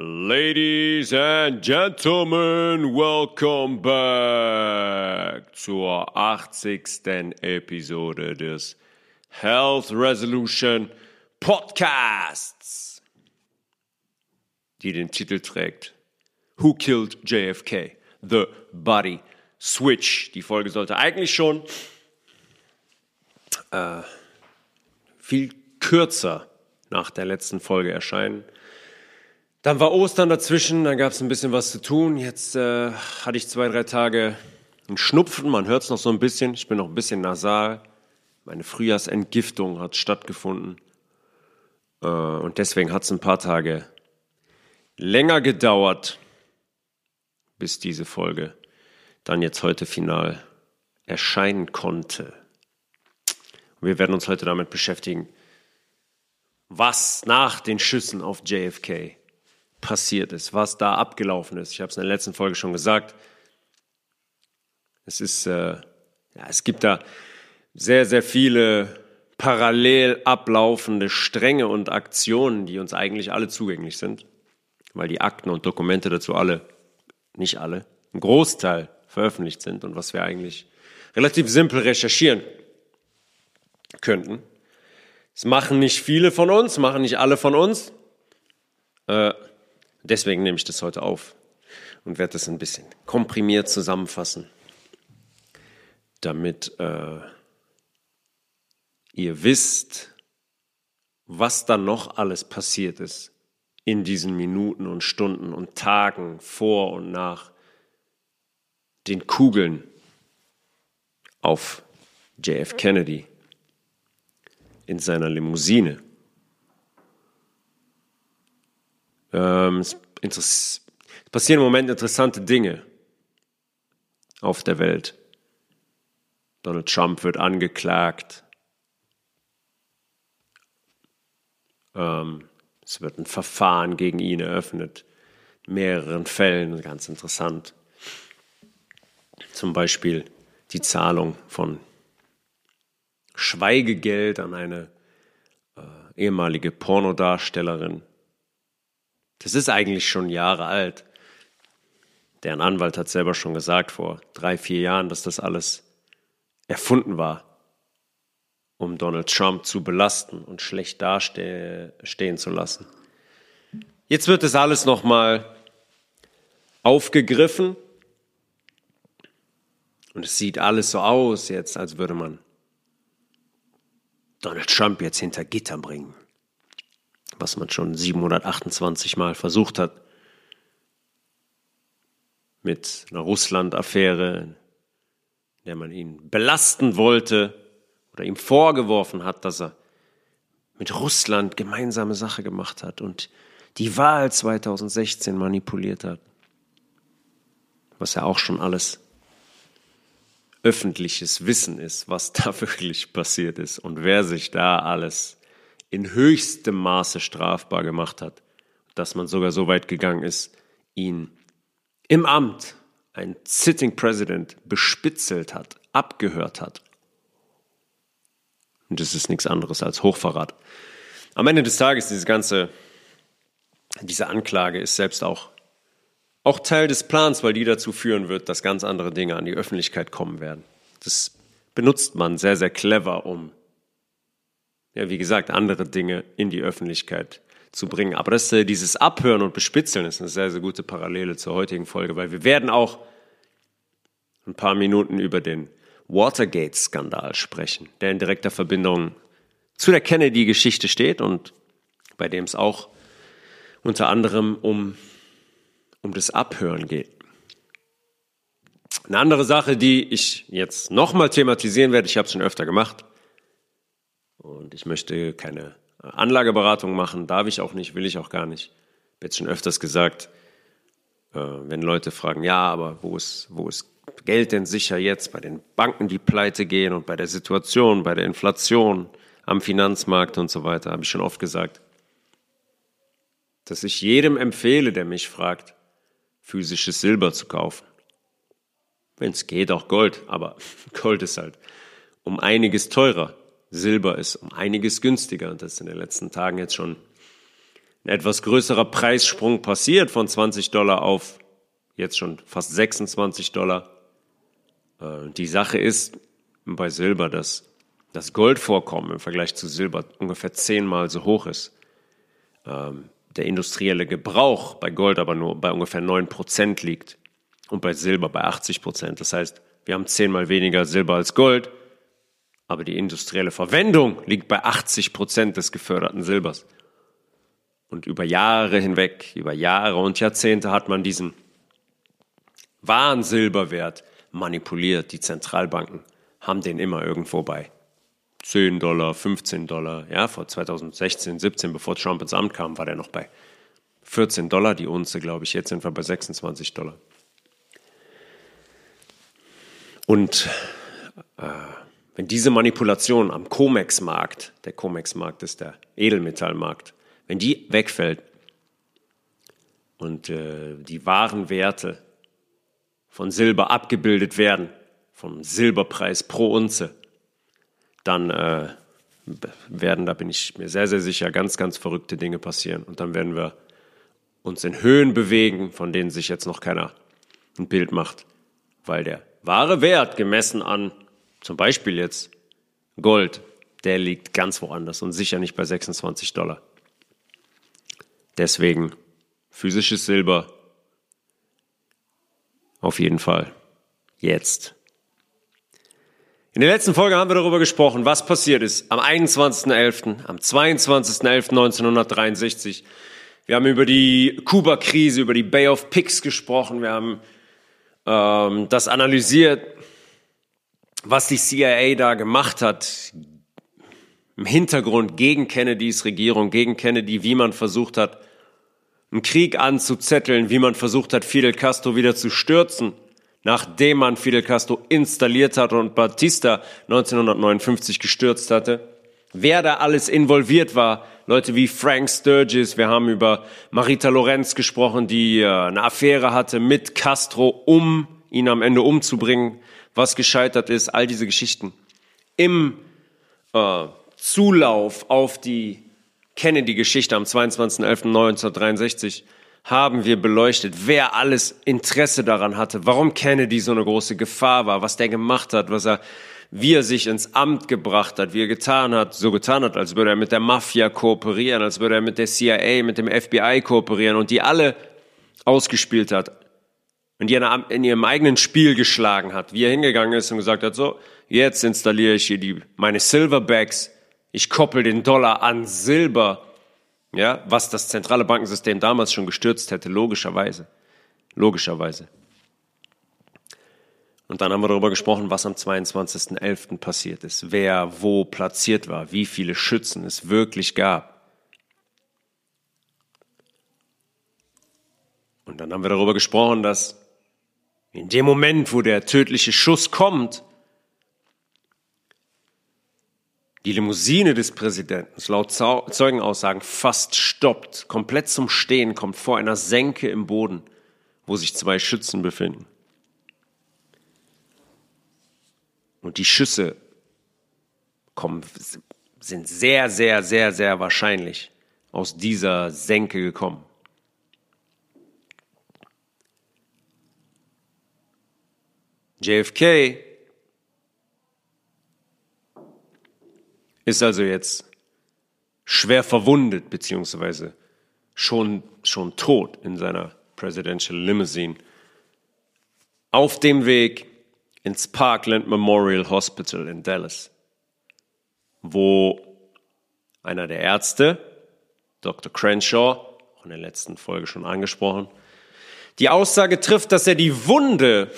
Ladies and Gentlemen, welcome back zur 80. Episode des Health Resolution Podcasts, die den Titel trägt Who Killed JFK? The Body Switch. Die Folge sollte eigentlich schon äh, viel kürzer nach der letzten Folge erscheinen. Dann war Ostern dazwischen, dann gab es ein bisschen was zu tun. Jetzt äh, hatte ich zwei, drei Tage einen Schnupfen, man hört es noch so ein bisschen. Ich bin noch ein bisschen nasal. Meine Frühjahrsentgiftung hat stattgefunden. Äh, und deswegen hat es ein paar Tage länger gedauert, bis diese Folge dann jetzt heute final erscheinen konnte. Wir werden uns heute damit beschäftigen, was nach den Schüssen auf JFK passiert ist, was da abgelaufen ist. Ich habe es in der letzten Folge schon gesagt. Es ist, äh, ja, es gibt da sehr, sehr viele parallel ablaufende Stränge und Aktionen, die uns eigentlich alle zugänglich sind, weil die Akten und Dokumente dazu alle, nicht alle, ein Großteil veröffentlicht sind und was wir eigentlich relativ simpel recherchieren könnten. Das machen nicht viele von uns, machen nicht alle von uns. Äh, deswegen nehme ich das heute auf und werde das ein bisschen komprimiert zusammenfassen, damit äh, ihr wisst, was da noch alles passiert ist in diesen Minuten und Stunden und Tagen vor und nach den Kugeln auf JF Kennedy in seiner Limousine. Ähm, es, passieren im Moment interessante Dinge auf der Welt. Donald Trump wird angeklagt. Ähm, es wird ein Verfahren gegen ihn eröffnet. In mehreren Fällen, ganz interessant. Zum Beispiel die Zahlung von Schweigegeld an eine äh, ehemalige Pornodarstellerin. Das ist eigentlich schon Jahre alt. Deren Anwalt hat selber schon gesagt vor drei, vier Jahren, dass das alles erfunden war, um Donald Trump zu belasten und schlecht dastehen zu lassen. Jetzt wird das alles nochmal aufgegriffen und es sieht alles so aus jetzt, als würde man Donald Trump jetzt hinter Gitter bringen. Was man schon 728 Mal versucht hat. Mit einer Russland-Affäre, in der man ihn belasten wollte oder ihm vorgeworfen hat, dass er mit Russland gemeinsame Sache gemacht hat und die Wahl 2016 manipuliert hat. Was ja auch schon alles öffentliches Wissen ist, was da wirklich passiert ist und wer sich da alles in höchstem Maße strafbar gemacht hat, dass man sogar so weit gegangen ist, ihn im Amt, ein Sitting President, bespitzelt hat, abgehört hat. Und das ist nichts anderes als Hochverrat. Am Ende des Tages, diese ganze, diese Anklage ist selbst auch auch Teil des Plans, weil die dazu führen wird, dass ganz andere Dinge an die Öffentlichkeit kommen werden. Das benutzt man sehr, sehr clever, um, ja, wie gesagt, andere Dinge in die Öffentlichkeit zu bringen. Aber das, äh, dieses Abhören und Bespitzeln ist eine sehr, sehr gute Parallele zur heutigen Folge, weil wir werden auch ein paar Minuten über den Watergate-Skandal sprechen, der in direkter Verbindung zu der Kennedy-Geschichte steht und bei dem es auch unter anderem um um das Abhören geht. Eine andere Sache, die ich jetzt nochmal thematisieren werde, ich habe es schon öfter gemacht und ich möchte keine Anlageberatung machen, darf ich auch nicht, will ich auch gar nicht. Ich habe schon öfters gesagt, äh, wenn Leute fragen, ja, aber wo ist, wo ist Geld denn sicher jetzt bei den Banken, die pleite gehen und bei der Situation, bei der Inflation am Finanzmarkt und so weiter, habe ich schon oft gesagt, dass ich jedem empfehle, der mich fragt, physisches Silber zu kaufen. Wenn es geht, auch Gold, aber Gold ist halt um einiges teurer. Silber ist um einiges günstiger und das ist in den letzten Tagen jetzt schon ein etwas größerer Preissprung passiert von 20 Dollar auf jetzt schon fast 26 Dollar. Äh, die Sache ist bei Silber, dass das Goldvorkommen im Vergleich zu Silber ungefähr zehnmal so hoch ist. Ähm, der industrielle Gebrauch bei Gold aber nur bei ungefähr 9% liegt und bei Silber bei 80%. Das heißt, wir haben zehnmal weniger Silber als Gold, aber die industrielle Verwendung liegt bei 80% des geförderten Silbers. Und über Jahre hinweg, über Jahre und Jahrzehnte hat man diesen wahren Silberwert manipuliert. Die Zentralbanken haben den immer irgendwo bei 10 Dollar, 15 Dollar. Ja, vor 2016, 17, bevor Trump ins Amt kam, war der noch bei 14 Dollar die Unze, glaube ich. Jetzt sind wir bei 26 Dollar. Und äh, wenn diese Manipulation am COMEX-Markt, der COMEX-Markt ist der Edelmetallmarkt, wenn die wegfällt und äh, die wahren Werte von Silber abgebildet werden, vom Silberpreis pro Unze, dann äh, werden, da bin ich mir sehr, sehr sicher, ganz, ganz verrückte Dinge passieren. Und dann werden wir uns in Höhen bewegen, von denen sich jetzt noch keiner ein Bild macht, weil der wahre Wert gemessen an zum Beispiel jetzt Gold, der liegt ganz woanders und sicher nicht bei 26 Dollar. Deswegen physisches Silber auf jeden Fall jetzt. In der letzten Folge haben wir darüber gesprochen, was passiert ist am 21.11., am 22.11.1963. Wir haben über die Kuba-Krise, über die Bay of Pigs gesprochen. Wir haben ähm, das analysiert, was die CIA da gemacht hat im Hintergrund gegen Kennedys Regierung, gegen Kennedy, wie man versucht hat, einen Krieg anzuzetteln, wie man versucht hat, Fidel Castro wieder zu stürzen, nachdem man Fidel Castro installiert hat und Batista 1959 gestürzt hatte. Wer da alles involviert war, Leute wie Frank Sturgis, wir haben über Marita Lorenz gesprochen, die äh, eine Affäre hatte mit Castro, um ihn am Ende umzubringen, was gescheitert ist, all diese Geschichten. Im äh, Zulauf auf die Kennedy-Geschichte am 22.11.1963 haben wir beleuchtet, wer alles Interesse daran hatte, warum Kennedy so eine große Gefahr war, was der gemacht hat, was er, wie er sich ins Amt gebracht hat, wie er getan hat, so getan hat, als würde er mit der Mafia kooperieren, als würde er mit der CIA, mit dem FBI kooperieren und die alle ausgespielt hat und die in ihrem eigenen Spiel geschlagen hat, wie er hingegangen ist und gesagt hat, so, jetzt installiere ich hier die, meine Silverbacks, ich koppel den Dollar an Silber, ja, was das zentrale Bankensystem damals schon gestürzt hätte, logischerweise. Logischerweise. Und dann haben wir darüber gesprochen, was am 22.11. passiert ist, wer wo platziert war, wie viele Schützen es wirklich gab. Und dann haben wir darüber gesprochen, dass in dem Moment, wo der tödliche Schuss kommt, die Limousine des Präsidenten, laut Zeugenaussagen, fast stoppt, komplett zum Stehen kommt vor einer Senke im Boden, wo sich zwei Schützen befinden. Und die Schüsse kommen, sind sehr, sehr, sehr, sehr wahrscheinlich aus dieser Senke gekommen. JFK ist also jetzt schwer verwundet beziehungsweise schon, schon tot in seiner Presidential Limousine auf dem Weg ins Parkland Memorial Hospital in Dallas, wo einer der Ärzte, Dr. Crenshaw, auch in der letzten Folge schon angesprochen, die Aussage trifft, dass er die Wunde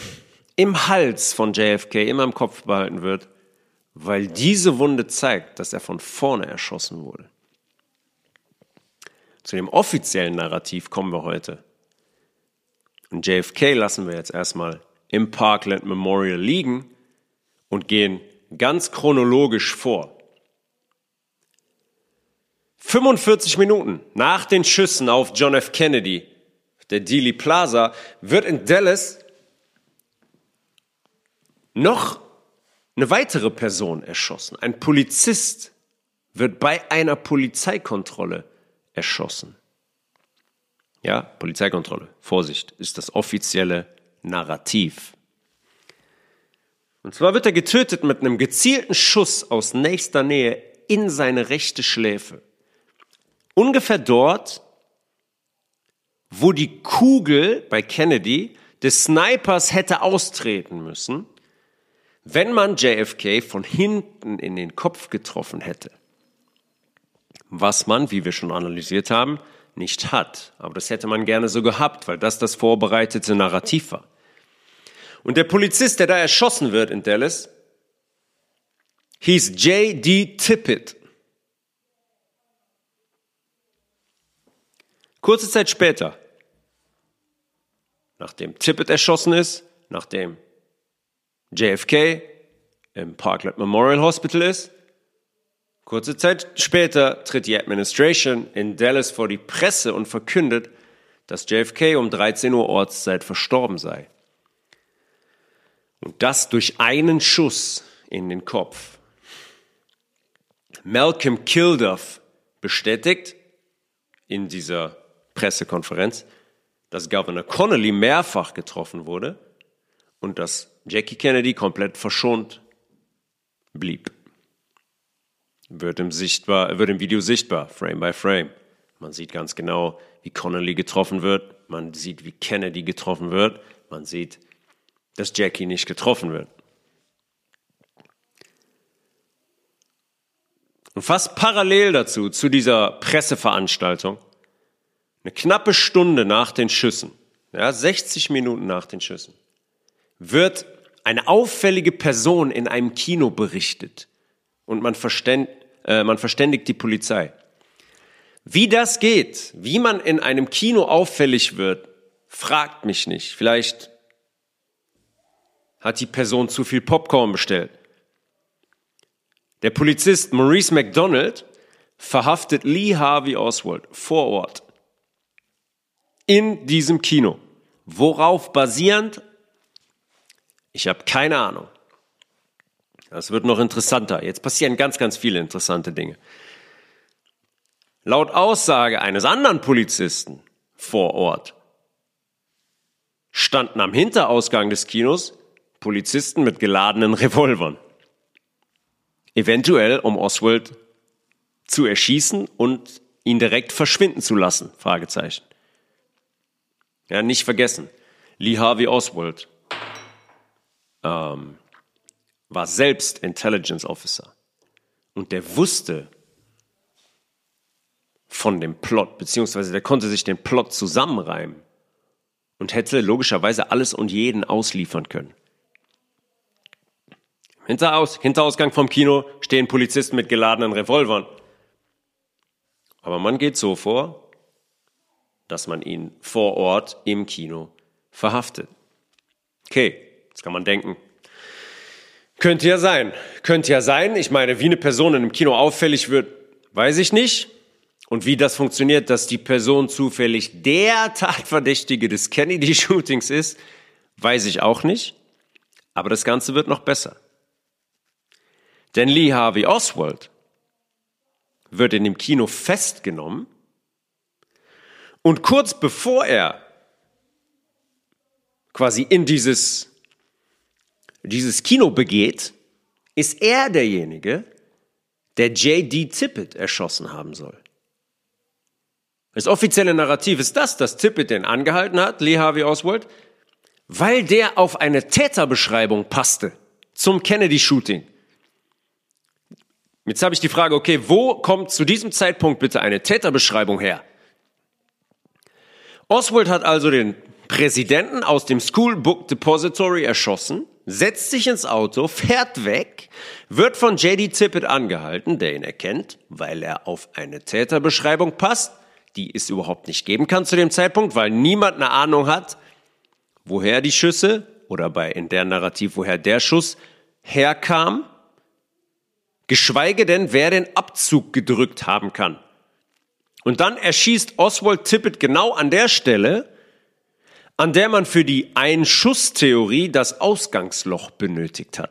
im Hals von JFK immer im Kopf behalten wird weil diese Wunde zeigt, dass er von vorne erschossen wurde. Zu dem offiziellen Narrativ kommen wir heute. Und JFK lassen wir jetzt erstmal im Parkland Memorial liegen und gehen ganz chronologisch vor. 45 Minuten nach den Schüssen auf John F. Kennedy, der Dealey Plaza, wird in Dallas noch eine weitere Person erschossen. Ein Polizist wird bei einer Polizeikontrolle erschossen. Ja, Polizeikontrolle. Vorsicht, ist das offizielle Narrativ. Und zwar wird er getötet mit einem gezielten Schuss aus nächster Nähe in seine rechte Schläfe. Ungefähr dort, wo die Kugel bei Kennedy des Snipers hätte austreten müssen, wenn man JFK von hinten in den Kopf getroffen hätte. Was man, wie wir schon analysiert haben, nicht hat. Aber das hätte man gerne so gehabt, weil das das vorbereitete Narrativ war. Und der Polizist, der da erschossen wird in Dallas, hieß J.D. Tippett. Kurze Zeit später, nachdem Tippett erschossen ist, nachdem JFK im Parkland Memorial Hospital ist, kurze Zeit später tritt die Administration in Dallas vor die Presse und verkündet, dass JFK um 13 Uhr Ortszeit verstorben sei. Und das durch einen Schuss in den Kopf. Malcolm Kilduff bestätigt in dieser Pressekonferenz, dass Governor Connolly mehrfach getroffen wurde und dass Jackie Kennedy komplett verschont blieb. Wird im, sichtbar, wird im Video sichtbar, Frame by Frame. Man sieht ganz genau, wie Connolly getroffen wird. Man sieht, wie Kennedy getroffen wird. Man sieht, dass Jackie nicht getroffen wird. Und fast parallel dazu, zu dieser Presseveranstaltung, eine knappe Stunde nach den Schüssen, ja, 60 Minuten nach den Schüssen, wird eine auffällige Person in einem Kino berichtet und man, verständ, äh, man verständigt die Polizei. Wie das geht, wie man in einem Kino auffällig wird, fragt mich nicht. Vielleicht hat die Person zu viel Popcorn bestellt. Der Polizist Maurice McDonald verhaftet Lee Harvey Oswald vor Ort in diesem Kino. Worauf basierend? Ich habe keine Ahnung. Das wird noch interessanter. Jetzt passieren ganz, ganz viele interessante Dinge. Laut Aussage eines anderen Polizisten vor Ort standen am Hinterausgang des Kinos Polizisten mit geladenen Revolvern. Eventuell, um Oswald zu erschießen und ihn direkt verschwinden zu lassen? Fragezeichen. Ja, nicht vergessen. Lee Harvey Oswald ähm, war selbst Intelligence Officer und der wusste von dem Plot, beziehungsweise der konnte sich den Plot zusammenreimen und hätte logischerweise alles und jeden ausliefern können. Hinteraus, Hinterausgang vom Kino stehen Polizisten mit geladenen Revolvern. Aber man geht so vor, dass man ihn vor Ort im Kino verhaftet. Okay, kann man denken, könnte ja sein, könnte ja sein. Ich meine, wie eine Person in einem Kino auffällig wird, weiß ich nicht. Und wie das funktioniert, dass die Person zufällig der Tatverdächtige des Kennedy-Shootings ist, weiß ich auch nicht. Aber das Ganze wird noch besser. Denn Lee Harvey Oswald wird in dem Kino festgenommen und kurz bevor er quasi in dieses, dieses Kino begeht, ist er derjenige, der J.D. Tippett erschossen haben soll. Das offizielle Narrativ ist das, dass Tippett den angehalten hat, Lee Harvey Oswald, weil der auf eine Täterbeschreibung passte zum Kennedy-Shooting. Jetzt habe ich die Frage, okay, wo kommt zu diesem Zeitpunkt bitte eine Täterbeschreibung her? Oswald hat also den Präsidenten aus dem School Book Depository erschossen, setzt sich ins Auto, fährt weg, wird von JD Tippett angehalten, der ihn erkennt, weil er auf eine Täterbeschreibung passt, die es überhaupt nicht geben kann zu dem Zeitpunkt, weil niemand eine Ahnung hat, woher die Schüsse oder bei in der Narrativ, woher der Schuss herkam geschweige denn, wer den Abzug gedrückt haben kann. Und dann erschießt Oswald Tippett genau an der Stelle, an der man für die Einschusstheorie das Ausgangsloch benötigt hat.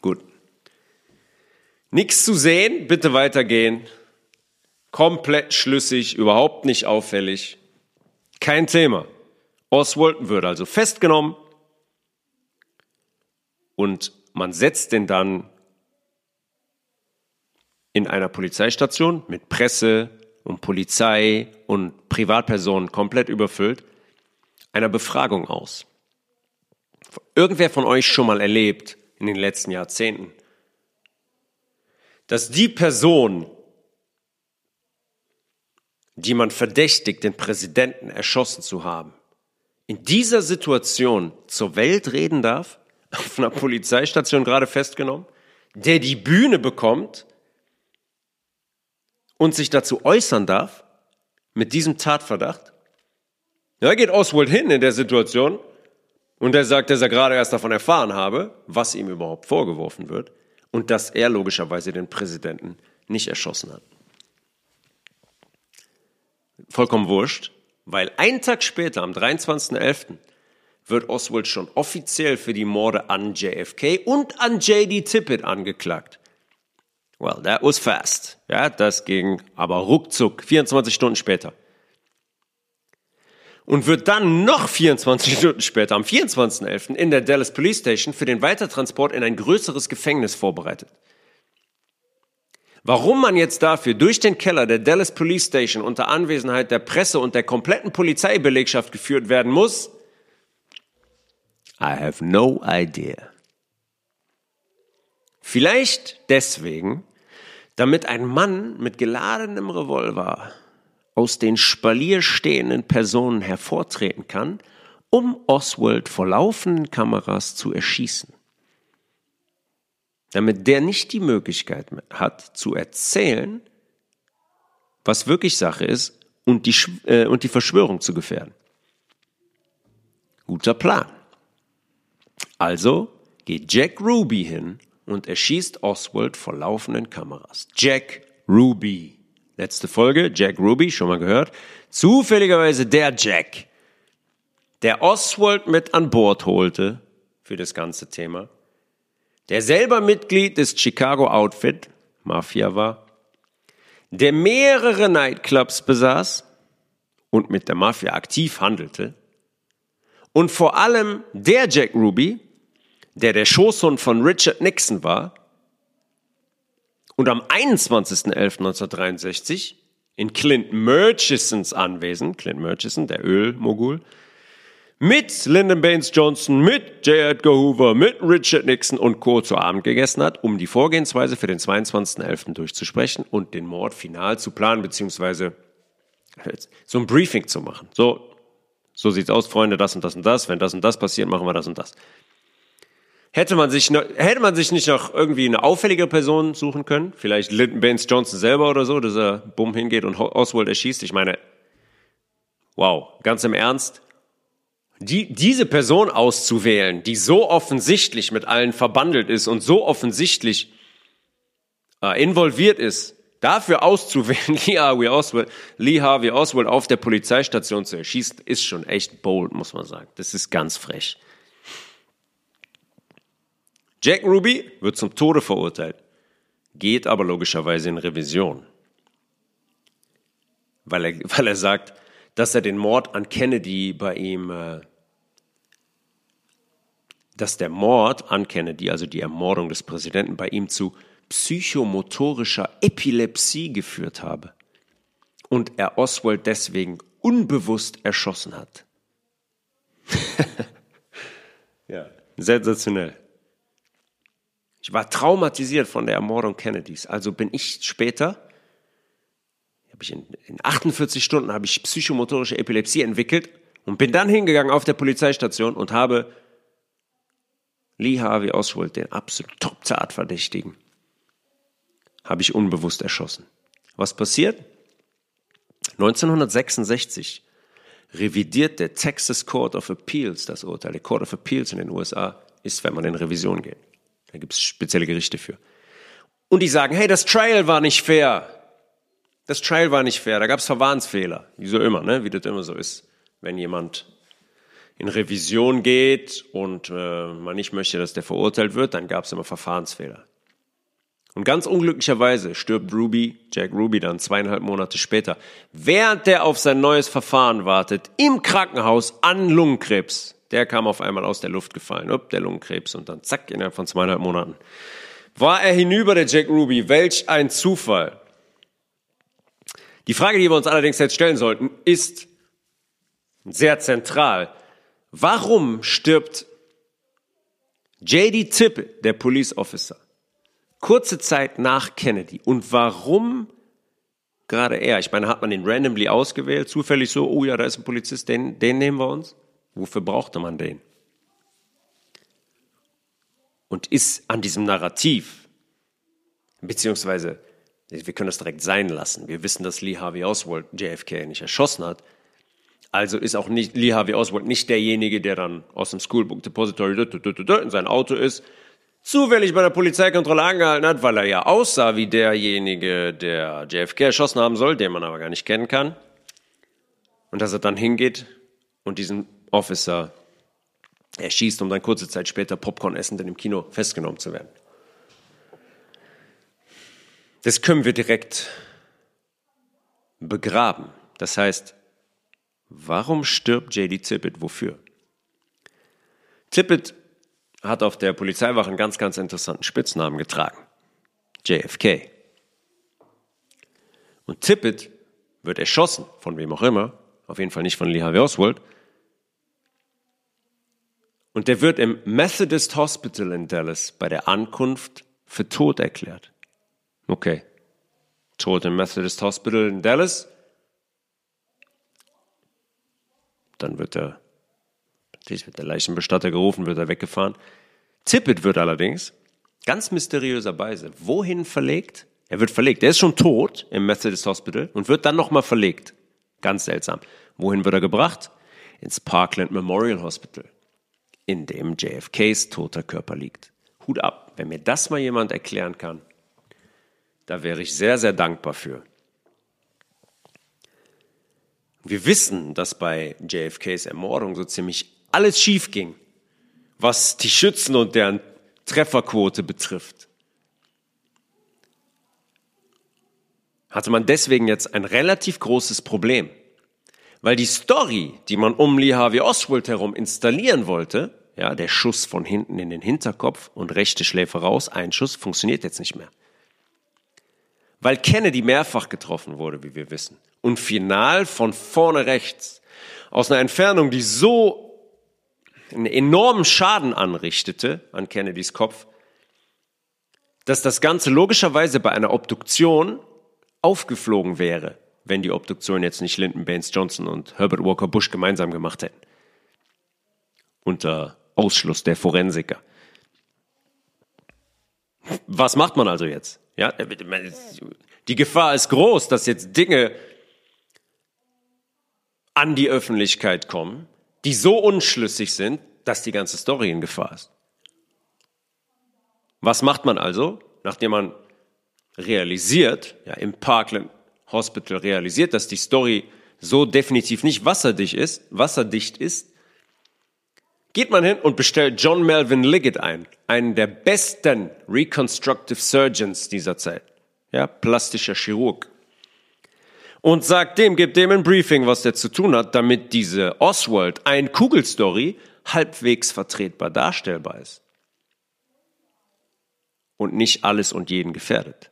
Gut. Nichts zu sehen, bitte weitergehen. Komplett schlüssig, überhaupt nicht auffällig. Kein Thema. Oswald wird also festgenommen und man setzt den dann in einer Polizeistation mit Presse und Polizei und Privatpersonen komplett überfüllt einer Befragung aus. Irgendwer von euch schon mal erlebt in den letzten Jahrzehnten, dass die Person, die man verdächtigt, den Präsidenten erschossen zu haben, in dieser Situation zur Welt reden darf, auf einer Polizeistation gerade festgenommen, der die Bühne bekommt und sich dazu äußern darf, mit diesem Tatverdacht. Da geht Oswald hin in der Situation und er sagt, dass er gerade erst davon erfahren habe, was ihm überhaupt vorgeworfen wird und dass er logischerweise den Präsidenten nicht erschossen hat. Vollkommen wurscht, weil einen Tag später, am 23.11., wird Oswald schon offiziell für die Morde an JFK und an JD Tippett angeklagt. Well, that was fast. Ja, das ging aber ruckzuck, 24 Stunden später. Und wird dann noch 24 Stunden später, am 24.11. in der Dallas Police Station für den Weitertransport in ein größeres Gefängnis vorbereitet. Warum man jetzt dafür durch den Keller der Dallas Police Station unter Anwesenheit der Presse und der kompletten Polizeibelegschaft geführt werden muss, I have no idea. Vielleicht deswegen, damit ein Mann mit geladenem Revolver aus den Spalier stehenden Personen hervortreten kann, um Oswald vor laufenden Kameras zu erschießen. Damit der nicht die Möglichkeit hat zu erzählen, was wirklich Sache ist und die, äh, und die Verschwörung zu gefährden. Guter Plan. Also geht Jack Ruby hin und erschießt Oswald vor laufenden Kameras. Jack Ruby. Letzte Folge, Jack Ruby, schon mal gehört. Zufälligerweise der Jack, der Oswald mit an Bord holte für das ganze Thema, der selber Mitglied des Chicago Outfit, Mafia war, der mehrere Nightclubs besaß und mit der Mafia aktiv handelte, und vor allem der Jack Ruby, der der Schoßhund von Richard Nixon war und am 21.11.1963 in Clint Murchisons Anwesen, Clint Murchison, der Ölmogul, mit Lyndon Baines Johnson, mit J. Edgar Hoover, mit Richard Nixon und Co. zu Abend gegessen hat, um die Vorgehensweise für den 22.11. durchzusprechen und den Mord final zu planen, beziehungsweise so ein Briefing zu machen. So, so sieht's aus, Freunde, das und das und das. Wenn das und das passiert, machen wir das und das. Hätte man sich, noch, hätte man sich nicht noch irgendwie eine auffällige Person suchen können? Vielleicht Lyndon Baines Johnson selber oder so, dass er bumm hingeht und Oswald erschießt? Ich meine, wow, ganz im Ernst. Die, diese Person auszuwählen, die so offensichtlich mit allen verbandelt ist und so offensichtlich äh, involviert ist, dafür auszuwählen, Lee Harvey Oswald, Lee Harvey Oswald auf der Polizeistation zu erschießen, ist schon echt bold, muss man sagen. Das ist ganz frech. Jack Ruby wird zum Tode verurteilt, geht aber logischerweise in Revision, weil er, weil er sagt, dass er den Mord an Kennedy bei ihm, äh, dass der Mord an Kennedy, also die Ermordung des Präsidenten, bei ihm zu psychomotorischer Epilepsie geführt habe und er Oswald deswegen unbewusst erschossen hat. ja, sensationell. Ich war traumatisiert von der Ermordung Kennedys. Also bin ich später, habe ich in, in 48 Stunden habe ich psychomotorische Epilepsie entwickelt und bin dann hingegangen auf der Polizeistation und habe Lee Harvey Oswald, den absolut Top-Tatverdächtigen, habe ich unbewusst erschossen. Was passiert? 1966 revidiert der Texas Court of Appeals das Urteil. Der Court of Appeals in den USA ist, wenn man in Revision geht. Da gibt es spezielle Gerichte für. Und die sagen, hey, das Trial war nicht fair. Das Trial war nicht fair, da gab es Verfahrensfehler. Wie so immer, ne? wie das immer so ist. Wenn jemand in Revision geht und äh, man nicht möchte, dass der verurteilt wird, dann gab es immer Verfahrensfehler. Und ganz unglücklicherweise stirbt Ruby, Jack Ruby, dann zweieinhalb Monate später, während der auf sein neues Verfahren wartet, im Krankenhaus an Lungenkrebs. Der kam auf einmal aus der Luft gefallen, upp, der Lungenkrebs, und dann zack, innerhalb von zweieinhalb Monaten. War er hinüber, der Jack Ruby? Welch ein Zufall. Die Frage, die wir uns allerdings jetzt stellen sollten, ist sehr zentral. Warum stirbt JD Tippett, der Police Officer, kurze Zeit nach Kennedy? Und warum gerade er? Ich meine, hat man den randomly ausgewählt, zufällig so, oh ja, da ist ein Polizist, den, den nehmen wir uns? Wofür brauchte man den? Und ist an diesem Narrativ, beziehungsweise wir können das direkt sein lassen. Wir wissen, dass Lee Harvey Oswald JFK nicht erschossen hat. Also ist auch nicht Lee Harvey Oswald nicht derjenige, der dann aus dem Schoolbook Depository in sein Auto ist, zufällig bei der Polizeikontrolle angehalten hat, weil er ja aussah wie derjenige, der JFK erschossen haben soll, den man aber gar nicht kennen kann. Und dass er dann hingeht und diesen Officer erschießt, um dann kurze Zeit später Popcorn essend in dem Kino festgenommen zu werden. Das können wir direkt begraben. Das heißt, warum stirbt JD Tippett? Wofür? Tippett hat auf der Polizeiwache einen ganz, ganz interessanten Spitznamen getragen. JFK. Und Tippett wird erschossen, von wem auch immer, auf jeden Fall nicht von Lee Harvey Oswald. Und der wird im Methodist Hospital in Dallas bei der Ankunft für tot erklärt. Okay. Tod im Methodist Hospital in Dallas. Dann wird er, wird der Leichenbestatter gerufen, wird er weggefahren. Tippett wird allerdings ganz mysteriöserweise wohin verlegt? Er wird verlegt. Er ist schon tot im Methodist Hospital und wird dann nochmal verlegt. Ganz seltsam. Wohin wird er gebracht? Ins Parkland Memorial Hospital, in dem JFKs toter Körper liegt. Hut ab, wenn mir das mal jemand erklären kann, da wäre ich sehr, sehr dankbar für. Wir wissen, dass bei JFKs Ermordung so ziemlich alles schief ging, was die Schützen und deren Trefferquote betrifft. Hatte man deswegen jetzt ein relativ großes Problem, weil die Story, die man um Lee Harvey Oswald herum installieren wollte, ja, der Schuss von hinten in den Hinterkopf und rechte Schläfe raus, ein Schuss, funktioniert jetzt nicht mehr weil Kennedy mehrfach getroffen wurde, wie wir wissen. Und final von vorne rechts, aus einer Entfernung, die so einen enormen Schaden anrichtete an Kennedys Kopf, dass das Ganze logischerweise bei einer Obduktion aufgeflogen wäre, wenn die Obduktion jetzt nicht Lyndon Baines Johnson und Herbert Walker Bush gemeinsam gemacht hätten. Unter Ausschluss der Forensiker. Was macht man also jetzt? Ja, die Gefahr ist groß, dass jetzt Dinge an die Öffentlichkeit kommen, die so unschlüssig sind, dass die ganze Story in Gefahr ist. Was macht man also, nachdem man realisiert, ja, im Parkland Hospital realisiert, dass die Story so definitiv nicht wasserdicht ist, wasserdicht ist, geht man hin und bestellt John Melvin Liggett ein, einen der besten Reconstructive Surgeons dieser Zeit, ja, plastischer Chirurg. Und sagt dem, gibt dem ein Briefing, was der zu tun hat, damit diese Oswald, ein Kugelstory, halbwegs vertretbar darstellbar ist. Und nicht alles und jeden gefährdet.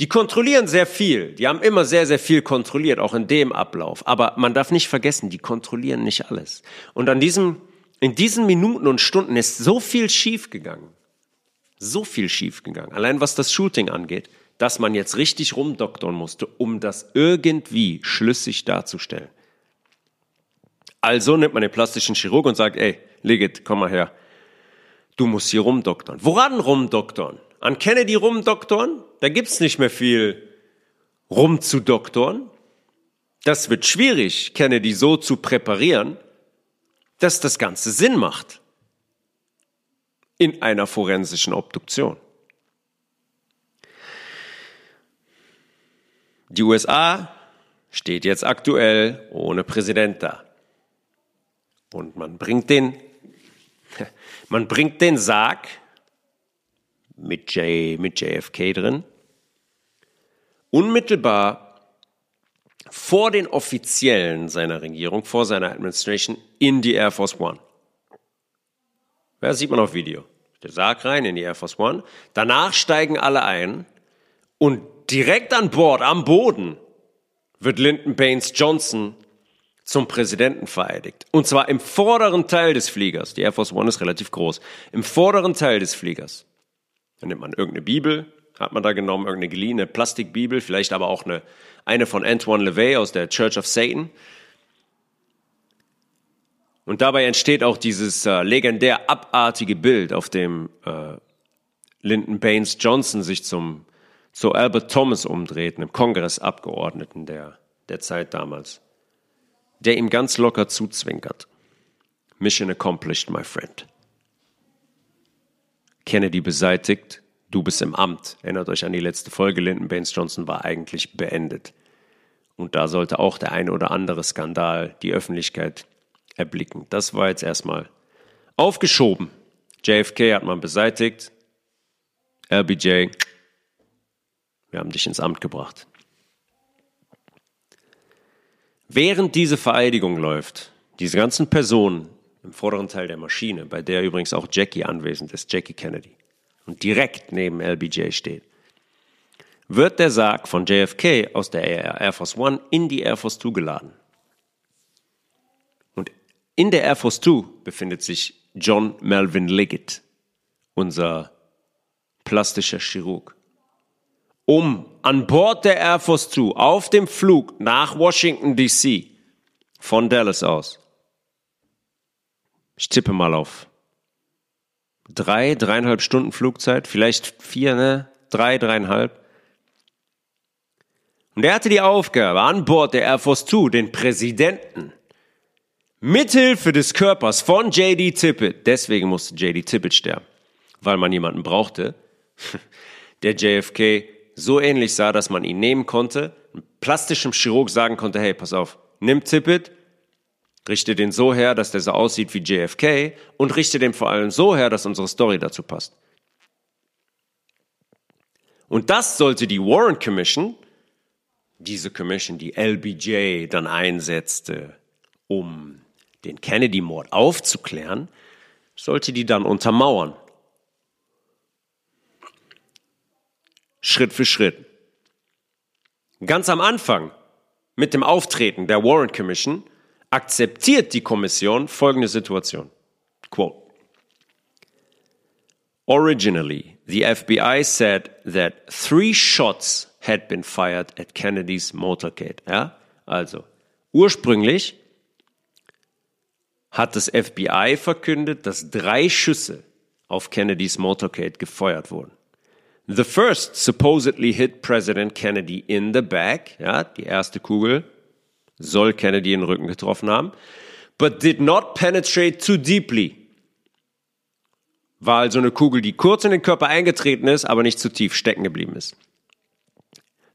Die kontrollieren sehr viel. Die haben immer sehr, sehr viel kontrolliert, auch in dem Ablauf. Aber man darf nicht vergessen, die kontrollieren nicht alles. Und an diesem, in diesen Minuten und Stunden ist so viel schiefgegangen. So viel schiefgegangen. Allein was das Shooting angeht, dass man jetzt richtig rumdoktern musste, um das irgendwie schlüssig darzustellen. Also nimmt man den plastischen Chirurg und sagt, ey, Ligit, komm mal her. Du musst hier rumdoktern. Woran rumdoktern? An Kennedy rumdoktern? Da gibt's nicht mehr viel rumzudoktoren. Das wird schwierig, Kennedy so zu präparieren, dass das Ganze Sinn macht in einer forensischen Obduktion. Die USA steht jetzt aktuell ohne Präsident da. Und man bringt den, man bringt den Sarg mit, J, mit JFK drin. Unmittelbar vor den Offiziellen seiner Regierung, vor seiner Administration in die Air Force One. Ja, sieht man auf Video. Der Sarg rein in die Air Force One. Danach steigen alle ein und direkt an Bord, am Boden, wird Lyndon Baines Johnson zum Präsidenten vereidigt. Und zwar im vorderen Teil des Fliegers. Die Air Force One ist relativ groß. Im vorderen Teil des Fliegers. Dann nimmt man irgendeine Bibel, hat man da genommen, irgendeine geliehene Plastikbibel, vielleicht aber auch eine, eine von Antoine LeVay aus der Church of Satan. Und dabei entsteht auch dieses äh, legendär abartige Bild, auf dem äh, Lyndon Baines Johnson sich zum, zu Albert Thomas umdreht, einem Kongressabgeordneten der, der Zeit damals, der ihm ganz locker zuzwinkert. Mission accomplished, my friend. Kennedy beseitigt, du bist im Amt. Erinnert euch an die letzte Folge, Lyndon Baines Johnson war eigentlich beendet. Und da sollte auch der eine oder andere Skandal die Öffentlichkeit erblicken. Das war jetzt erstmal aufgeschoben. JFK hat man beseitigt. LBJ, wir haben dich ins Amt gebracht. Während diese Vereidigung läuft, diese ganzen Personen im vorderen Teil der Maschine, bei der übrigens auch Jackie anwesend ist, Jackie Kennedy, und direkt neben LBJ steht, wird der Sarg von JFK aus der Air Force One in die Air Force Two geladen. In der Air Force Two befindet sich John Melvin Liggett, unser plastischer Chirurg. Um an Bord der Air Force Two auf dem Flug nach Washington DC von Dallas aus, ich tippe mal auf drei, dreieinhalb Stunden Flugzeit, vielleicht vier, ne? Drei, dreieinhalb. Und er hatte die Aufgabe, an Bord der Air Force Two den Präsidenten Mithilfe des Körpers von JD Tippett, deswegen musste JD Tippett sterben, weil man jemanden brauchte, der JFK so ähnlich sah, dass man ihn nehmen konnte, einem plastischen Chirurg sagen konnte, hey, pass auf, nimm Tippett, richte den so her, dass der so aussieht wie JFK und richte den vor allem so her, dass unsere Story dazu passt. Und das sollte die Warren Commission, diese Commission, die LBJ dann einsetzte, um den Kennedy-Mord aufzuklären, sollte die dann untermauern. Schritt für Schritt. Ganz am Anfang, mit dem Auftreten der Warren Commission, akzeptiert die Kommission folgende Situation. Quote. Originally, the FBI said that three shots had been fired at Kennedy's motorcade. Ja? Also, ursprünglich hat das FBI verkündet, dass drei Schüsse auf Kennedys Motorcade gefeuert wurden. The first supposedly hit President Kennedy in the back. Ja, die erste Kugel soll Kennedy in den Rücken getroffen haben. But did not penetrate too deeply. War also eine Kugel, die kurz in den Körper eingetreten ist, aber nicht zu tief stecken geblieben ist.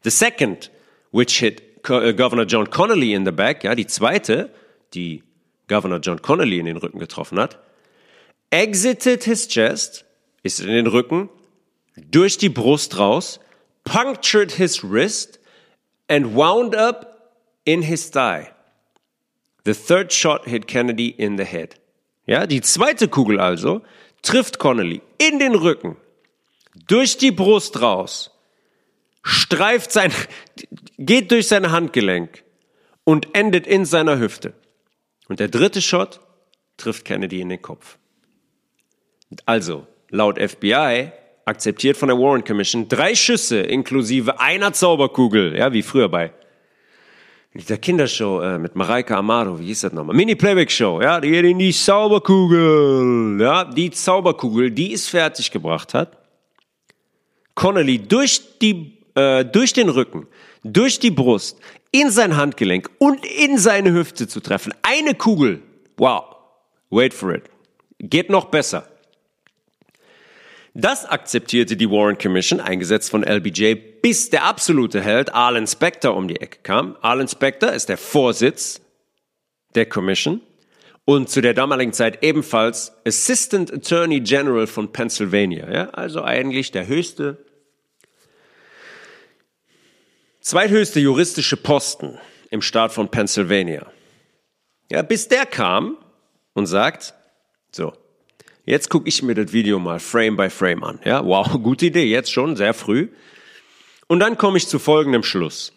The second, which hit uh, Governor John Connolly in the back, ja, die zweite, die Governor John Connolly in den Rücken getroffen hat, exited his chest, ist in den Rücken, durch die Brust raus, punctured his wrist and wound up in his thigh. The third shot hit Kennedy in the head. Ja, die zweite Kugel also trifft Connolly in den Rücken, durch die Brust raus, streift sein, geht durch sein Handgelenk und endet in seiner Hüfte. Und der dritte Shot trifft Kennedy in den Kopf. Also, laut FBI akzeptiert von der Warren Commission drei Schüsse inklusive einer Zauberkugel, ja, wie früher bei der Kindershow äh, mit Mareike Amado, wie hieß das nochmal? Mini-Playback-Show, ja, die geht in die Zauberkugel, ja, die Zauberkugel, die es fertig gebracht hat, Connolly durch die, äh, durch den Rücken, durch die Brust, in sein Handgelenk und in seine Hüfte zu treffen. Eine Kugel. Wow. Wait for it. Geht noch besser. Das akzeptierte die Warren Commission, eingesetzt von LBJ, bis der absolute Held Arlen Specter um die Ecke kam. Arlen Specter ist der Vorsitz der Commission und zu der damaligen Zeit ebenfalls Assistant Attorney General von Pennsylvania. Ja? Also eigentlich der höchste, zweithöchste juristische Posten im Staat von Pennsylvania. Ja, bis der kam und sagt, so, jetzt gucke ich mir das Video mal Frame by Frame an. Ja, wow, gute Idee, jetzt schon, sehr früh. Und dann komme ich zu folgendem Schluss.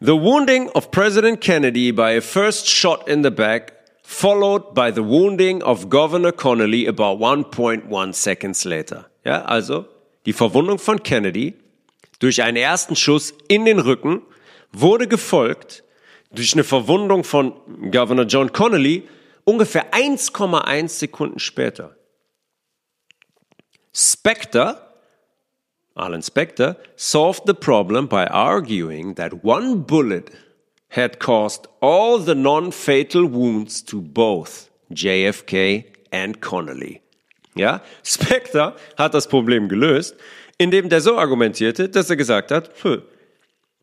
The wounding of President Kennedy by a first shot in the back, followed by the wounding of Governor Connolly about 1.1 seconds later. Ja, also die Verwundung von Kennedy durch einen ersten Schuss in den Rücken wurde gefolgt durch eine Verwundung von Governor John Connolly ungefähr 1,1 Sekunden später. Specter Alan Specter solved the problem by arguing that one bullet had caused all the non-fatal wounds to both JFK and Connolly. Ja, Specter hat das Problem gelöst, indem der so argumentierte, dass er gesagt hat,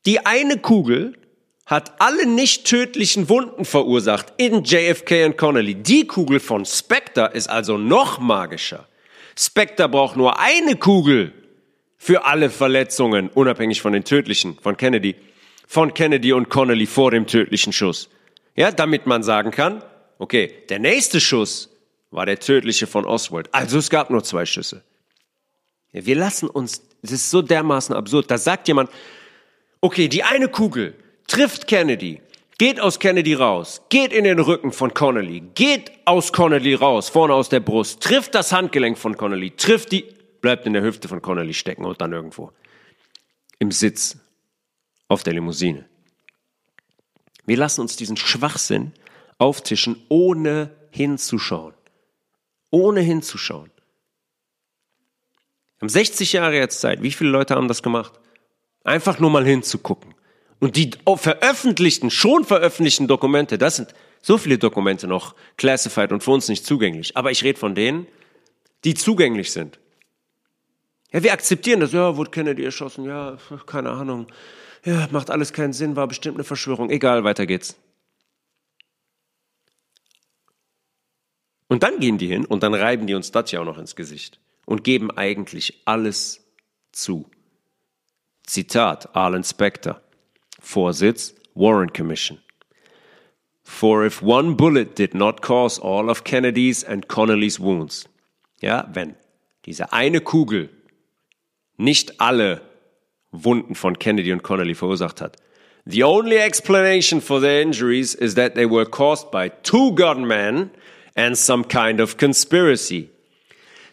die eine Kugel hat alle nicht tödlichen Wunden verursacht in JFK und Connolly. Die Kugel von Specter ist also noch magischer. Specter braucht nur eine Kugel für alle Verletzungen, unabhängig von den tödlichen, von Kennedy, von Kennedy und Connolly vor dem tödlichen Schuss. Ja, damit man sagen kann, okay, der nächste Schuss war der tödliche von Oswald. Also es gab nur zwei Schüsse. Wir lassen uns, das ist so dermaßen absurd. Da sagt jemand, okay, die eine Kugel trifft Kennedy, geht aus Kennedy raus, geht in den Rücken von Connolly, geht aus Connolly raus, vorne aus der Brust, trifft das Handgelenk von Connolly, trifft die bleibt in der Hüfte von Connolly stecken und dann irgendwo im Sitz auf der Limousine. Wir lassen uns diesen Schwachsinn auftischen, ohne hinzuschauen. Ohne hinzuschauen. Wir haben 60 Jahre jetzt Zeit. Wie viele Leute haben das gemacht? Einfach nur mal hinzugucken. Und die veröffentlichten, schon veröffentlichten Dokumente, das sind so viele Dokumente noch classified und für uns nicht zugänglich. Aber ich rede von denen, die zugänglich sind. Ja, wir akzeptieren das. Ja, wurde Kennedy erschossen. Ja, keine Ahnung. Ja, macht alles keinen Sinn, war bestimmt eine Verschwörung. Egal, weiter geht's. Und dann gehen die hin und dann reiben die uns das ja auch noch ins Gesicht und geben eigentlich alles zu. Zitat Alan Specter, Vorsitz Warren Commission. For if one bullet did not cause all of Kennedy's and Connolly's wounds, ja, wenn diese eine Kugel nicht alle Wunden von Kennedy und Connolly verursacht hat. The only explanation for their injuries is that they were caused by two gunmen and some kind of conspiracy.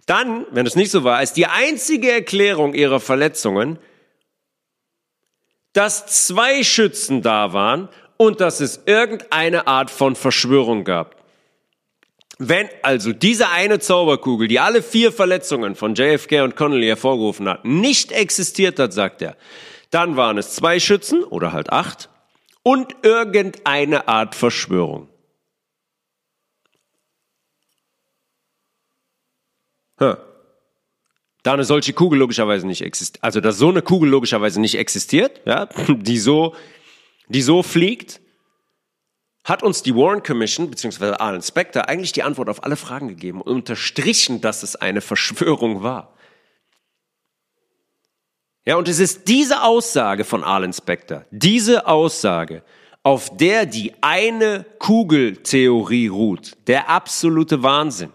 Dann, wenn es nicht so war, ist die einzige Erklärung ihrer Verletzungen, dass zwei Schützen da waren und dass es irgendeine Art von Verschwörung gab. Wenn also diese eine Zauberkugel, die alle vier Verletzungen von JFK und Connolly hervorgerufen hat, nicht existiert hat, sagt er, dann waren es zwei Schützen oder halt acht und irgendeine Art Verschwörung. Huh. Da eine solche Kugel logischerweise nicht existiert, also dass so eine Kugel logischerweise nicht existiert, ja, die so, die so fliegt, hat uns die Warren Commission bzw. Alan Specter eigentlich die Antwort auf alle Fragen gegeben und unterstrichen, dass es eine Verschwörung war. Ja, und es ist diese Aussage von Alan Specter, diese Aussage, auf der die eine Kugeltheorie ruht, der absolute Wahnsinn,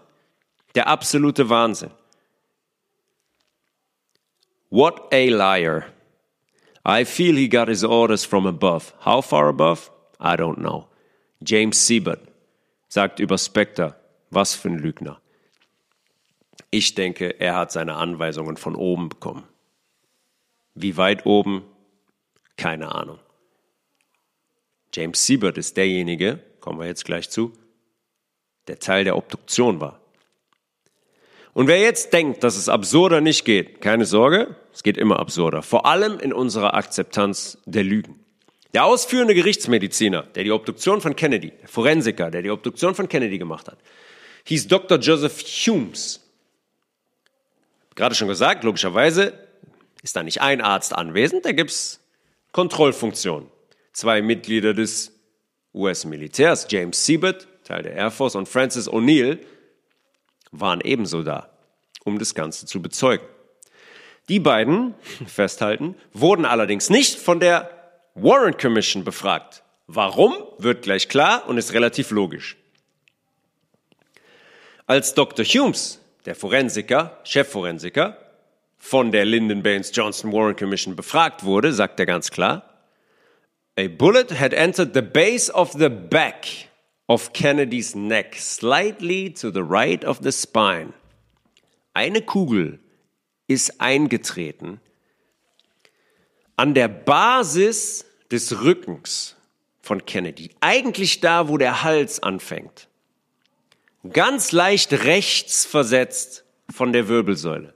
der absolute Wahnsinn. What a liar. I feel he got his orders from above. How far above? I don't know. James Siebert sagt über Spectre, was für ein Lügner. Ich denke, er hat seine Anweisungen von oben bekommen. Wie weit oben? Keine Ahnung. James Siebert ist derjenige, kommen wir jetzt gleich zu, der Teil der Obduktion war. Und wer jetzt denkt, dass es absurder nicht geht, keine Sorge, es geht immer absurder. Vor allem in unserer Akzeptanz der Lügen. Der ausführende Gerichtsmediziner, der die Obduktion von Kennedy, der Forensiker, der die Obduktion von Kennedy gemacht hat, hieß Dr. Joseph Humes. Gerade schon gesagt, logischerweise ist da nicht ein Arzt anwesend, da gibt's Kontrollfunktionen. Zwei Mitglieder des US-Militärs, James Siebert, Teil der Air Force, und Francis O'Neill, waren ebenso da, um das Ganze zu bezeugen. Die beiden, festhalten, wurden allerdings nicht von der Warren Commission befragt. Warum, wird gleich klar und ist relativ logisch. Als Dr. Humes, der Forensiker, Chefforensiker, von der Lyndon Baines Johnson Warren Commission befragt wurde, sagt er ganz klar, A bullet had entered the base of the back of Kennedys neck, slightly to the right of the spine. Eine Kugel ist eingetreten an der Basis des Rückens von Kennedy, eigentlich da, wo der Hals anfängt, ganz leicht rechts versetzt von der Wirbelsäule.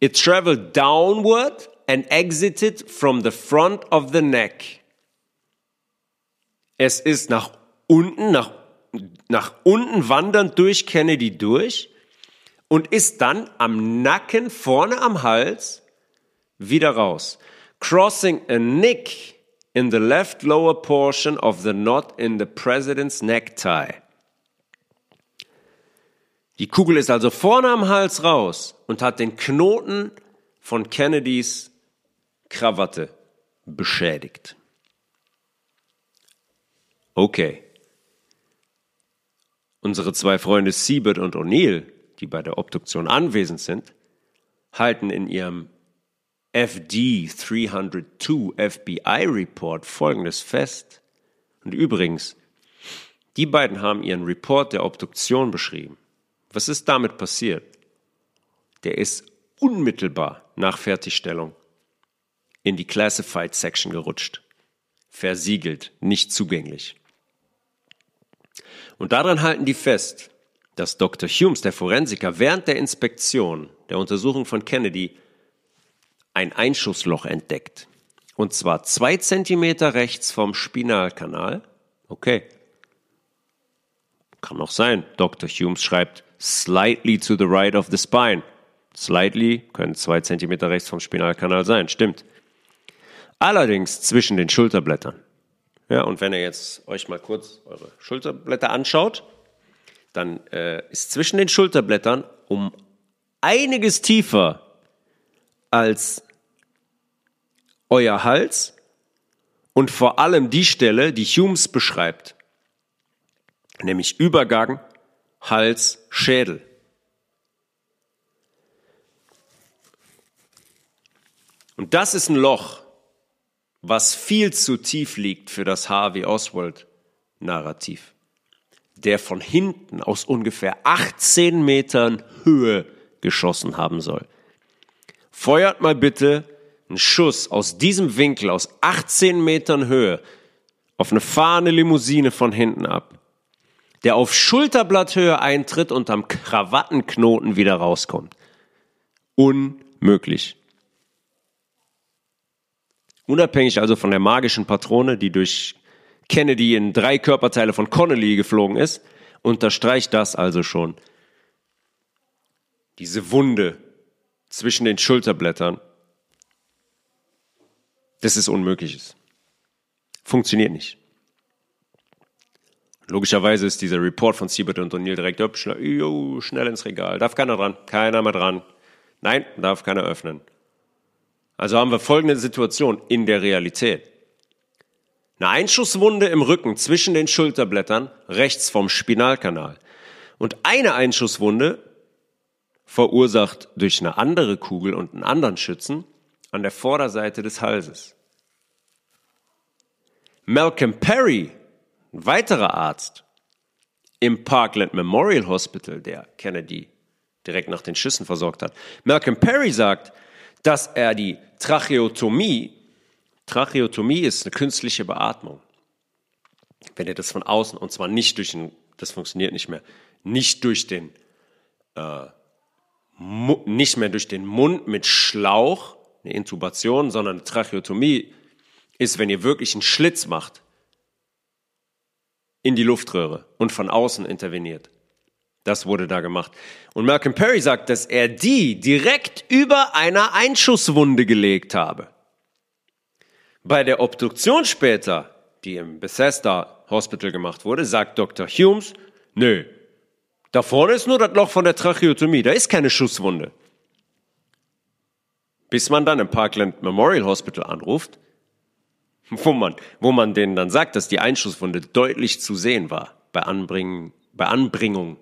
It traveled downward and exited from the front of the neck. Es ist nach unten, nach, nach unten wandernd durch Kennedy durch und ist dann am Nacken, vorne am Hals, wieder raus. Crossing a nick in the left lower portion of the knot in the president's necktie. Die Kugel ist also vorne am Hals raus und hat den Knoten von Kennedys Krawatte beschädigt. Okay. Unsere zwei Freunde Siebert und O'Neill, die bei der Obduktion anwesend sind, halten in ihrem FD 302 FBI Report folgendes fest. Und übrigens, die beiden haben ihren Report der Obduktion beschrieben. Was ist damit passiert? Der ist unmittelbar nach Fertigstellung in die Classified Section gerutscht. Versiegelt, nicht zugänglich. Und daran halten die fest, dass Dr. Humes, der Forensiker, während der Inspektion der Untersuchung von Kennedy ein Einschussloch entdeckt. Und zwar zwei Zentimeter rechts vom Spinalkanal. Okay. Kann noch sein. Dr. Humes schreibt slightly to the right of the spine. Slightly können zwei Zentimeter rechts vom Spinalkanal sein. Stimmt. Allerdings zwischen den Schulterblättern. Ja, und wenn ihr jetzt euch mal kurz eure Schulterblätter anschaut, dann äh, ist zwischen den Schulterblättern um einiges tiefer als euer Hals und vor allem die Stelle, die Humes beschreibt, nämlich Übergang Hals, Schädel. Und das ist ein Loch, was viel zu tief liegt für das Harvey Oswald Narrativ, der von hinten aus ungefähr 18 Metern Höhe geschossen haben soll. Feuert mal bitte einen Schuss aus diesem Winkel, aus 18 Metern Höhe, auf eine fahrende Limousine von hinten ab, der auf Schulterblatthöhe eintritt und am Krawattenknoten wieder rauskommt. Unmöglich. Unabhängig also von der magischen Patrone, die durch Kennedy in drei Körperteile von Connolly geflogen ist, unterstreicht das also schon. Diese Wunde zwischen den Schulterblättern, unmöglich ist. Funktioniert nicht. Logischerweise ist dieser Report von Siebert und O'Neill direkt up, schnell, schnell ins Regal. Darf keiner dran, keiner mehr dran. Nein, darf keiner öffnen. Also haben wir folgende Situation in der Realität. Eine Einschusswunde im Rücken zwischen den Schulterblättern rechts vom Spinalkanal und eine Einschusswunde verursacht durch eine andere Kugel und einen anderen Schützen an der Vorderseite des Halses. Malcolm Perry, ein weiterer Arzt im Parkland Memorial Hospital, der Kennedy direkt nach den Schüssen versorgt hat. Malcolm Perry sagt, dass er die Tracheotomie, Tracheotomie ist eine künstliche Beatmung. Wenn ihr das von außen, und zwar nicht durch den, das funktioniert nicht mehr, nicht durch den äh, nicht mehr durch den Mund mit Schlauch, eine Intubation, sondern eine Tracheotomie ist, wenn ihr wirklich einen Schlitz macht in die Luftröhre und von außen interveniert. Das wurde da gemacht. Und Malcolm Perry sagt, dass er die direkt über einer Einschusswunde gelegt habe. Bei der Obduktion später die im Bethesda Hospital gemacht wurde, sagt Dr. Humes, nö, da vorne ist nur das Loch von der Tracheotomie, da ist keine Schusswunde. Bis man dann im Parkland Memorial Hospital anruft, wo man, wo man denen dann sagt, dass die Einschusswunde deutlich zu sehen war bei, Anbringen, bei Anbringung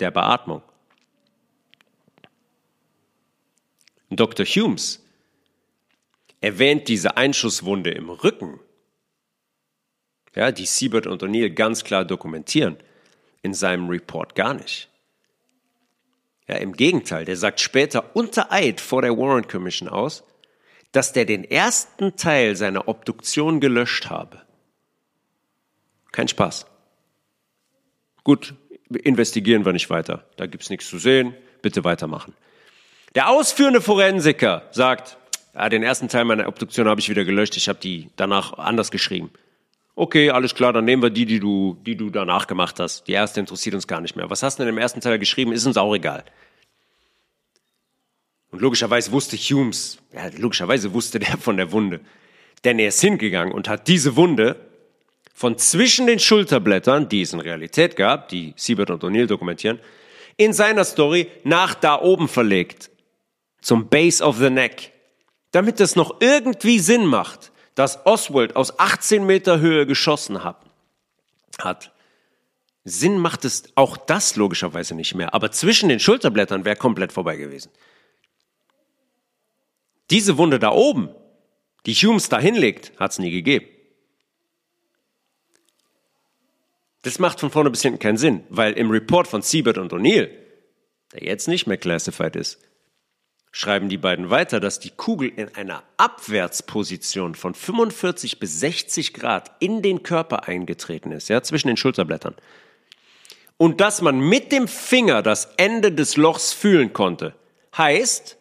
der Beatmung. Dr. Humes erwähnt diese Einschusswunde im Rücken, ja, die Siebert und O'Neill ganz klar dokumentieren, in seinem Report gar nicht. Ja, im Gegenteil, der sagt später unter Eid vor der Warren Commission aus, dass der den ersten Teil seiner Obduktion gelöscht habe. Kein Spaß. Gut, investigieren wir nicht weiter. Da gibt's nichts zu sehen. Bitte weitermachen. Der ausführende Forensiker sagt, ja, den ersten Teil meiner Obduktion habe ich wieder gelöscht. Ich habe die danach anders geschrieben. Okay, alles klar, dann nehmen wir die, die du, die du danach gemacht hast. Die erste interessiert uns gar nicht mehr. Was hast du denn im ersten Teil geschrieben? Ist uns auch egal. Und logischerweise wusste Humes, ja, logischerweise wusste der von der Wunde. Denn er ist hingegangen und hat diese Wunde von zwischen den Schulterblättern, die es in Realität gab, die Siebert und O'Neill dokumentieren, in seiner Story nach da oben verlegt. Zum Base of the Neck. Damit es noch irgendwie Sinn macht dass Oswald aus 18 Meter Höhe geschossen hat, hat. Sinn macht es auch das logischerweise nicht mehr, aber zwischen den Schulterblättern wäre komplett vorbei gewesen. Diese Wunde da oben, die Humes da hinlegt, hat es nie gegeben. Das macht von vorne bis hinten keinen Sinn, weil im Report von Siebert und O'Neill, der jetzt nicht mehr classified ist, schreiben die beiden weiter, dass die Kugel in einer Abwärtsposition von 45 bis 60 Grad in den Körper eingetreten ist, ja, zwischen den Schulterblättern. Und dass man mit dem Finger das Ende des Lochs fühlen konnte. Heißt,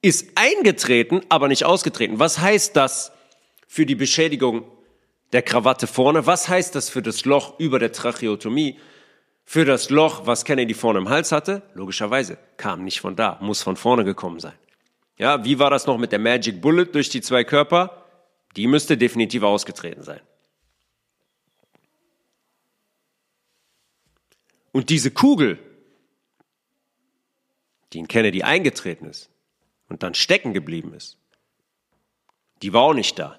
ist eingetreten, aber nicht ausgetreten. Was heißt das für die Beschädigung der Krawatte vorne? Was heißt das für das Loch über der Tracheotomie? für das Loch, was Kennedy vorne im Hals hatte? Logischerweise kam nicht von da, muss von vorne gekommen sein. Ja, wie war das noch mit der Magic Bullet durch die zwei Körper? Die müsste definitiv ausgetreten sein. Und diese Kugel, die in Kennedy eingetreten ist und dann stecken geblieben ist, die war auch nicht da.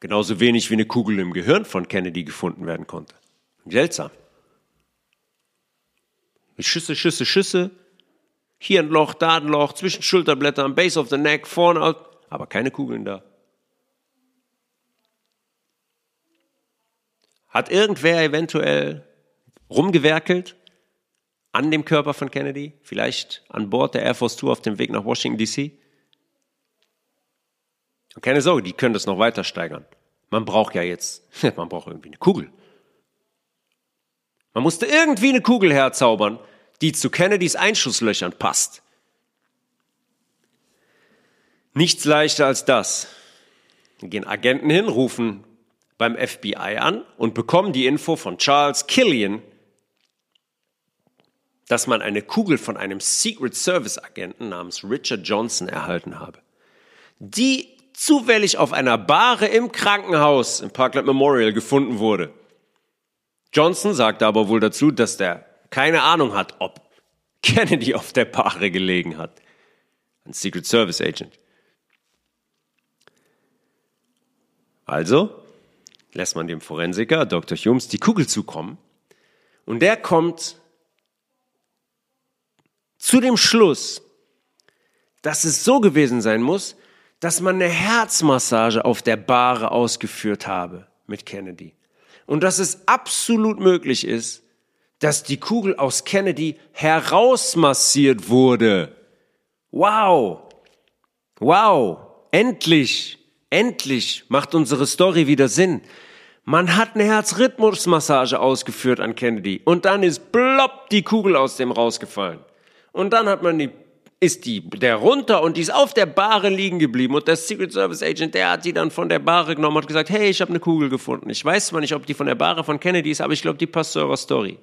Genauso wenig wie eine Kugel im Gehirn von Kennedy gefunden werden konnte. Seltsam. Schüsse, Schüsse, Schüsse. Hier ein Loch, da ein Loch, zwischen Schulterblättern, Base of the Neck, vorne, aber keine Kugeln da. Hat irgendwer eventuell rumgewerkelt an dem Körper von Kennedy? Vielleicht an Bord der Air Force Two auf dem Weg nach Washington DC? Und keine Sorge, die können das noch weiter steigern. Man braucht ja jetzt, man braucht irgendwie eine Kugel. Man musste irgendwie eine Kugel herzaubern, die zu Kennedys Einschusslöchern passt. Nichts leichter als das. Dann gehen Agenten hin, rufen beim FBI an und bekommen die Info von Charles Killian, dass man eine Kugel von einem Secret Service Agenten namens Richard Johnson erhalten habe, die zufällig auf einer Bahre im Krankenhaus im Parkland Memorial gefunden wurde. Johnson sagte aber wohl dazu, dass der keine Ahnung hat, ob Kennedy auf der Paare gelegen hat. Ein Secret Service Agent. Also lässt man dem Forensiker Dr. Humes die Kugel zukommen und der kommt zu dem Schluss, dass es so gewesen sein muss, dass man eine Herzmassage auf der Bahre ausgeführt habe mit Kennedy und dass es absolut möglich ist, dass die Kugel aus Kennedy herausmassiert wurde. Wow! Wow! Endlich! Endlich macht unsere Story wieder Sinn. Man hat eine Herzrhythmusmassage ausgeführt an Kennedy und dann ist plopp die Kugel aus dem rausgefallen. Und dann hat man die ist die, der runter und die ist auf der Bahre liegen geblieben und der Secret Service Agent, der hat die dann von der Bahre genommen und gesagt, hey, ich habe eine Kugel gefunden. Ich weiß zwar nicht, ob die von der Bahre von Kennedy ist, aber ich glaube, die passt zu eurer Story.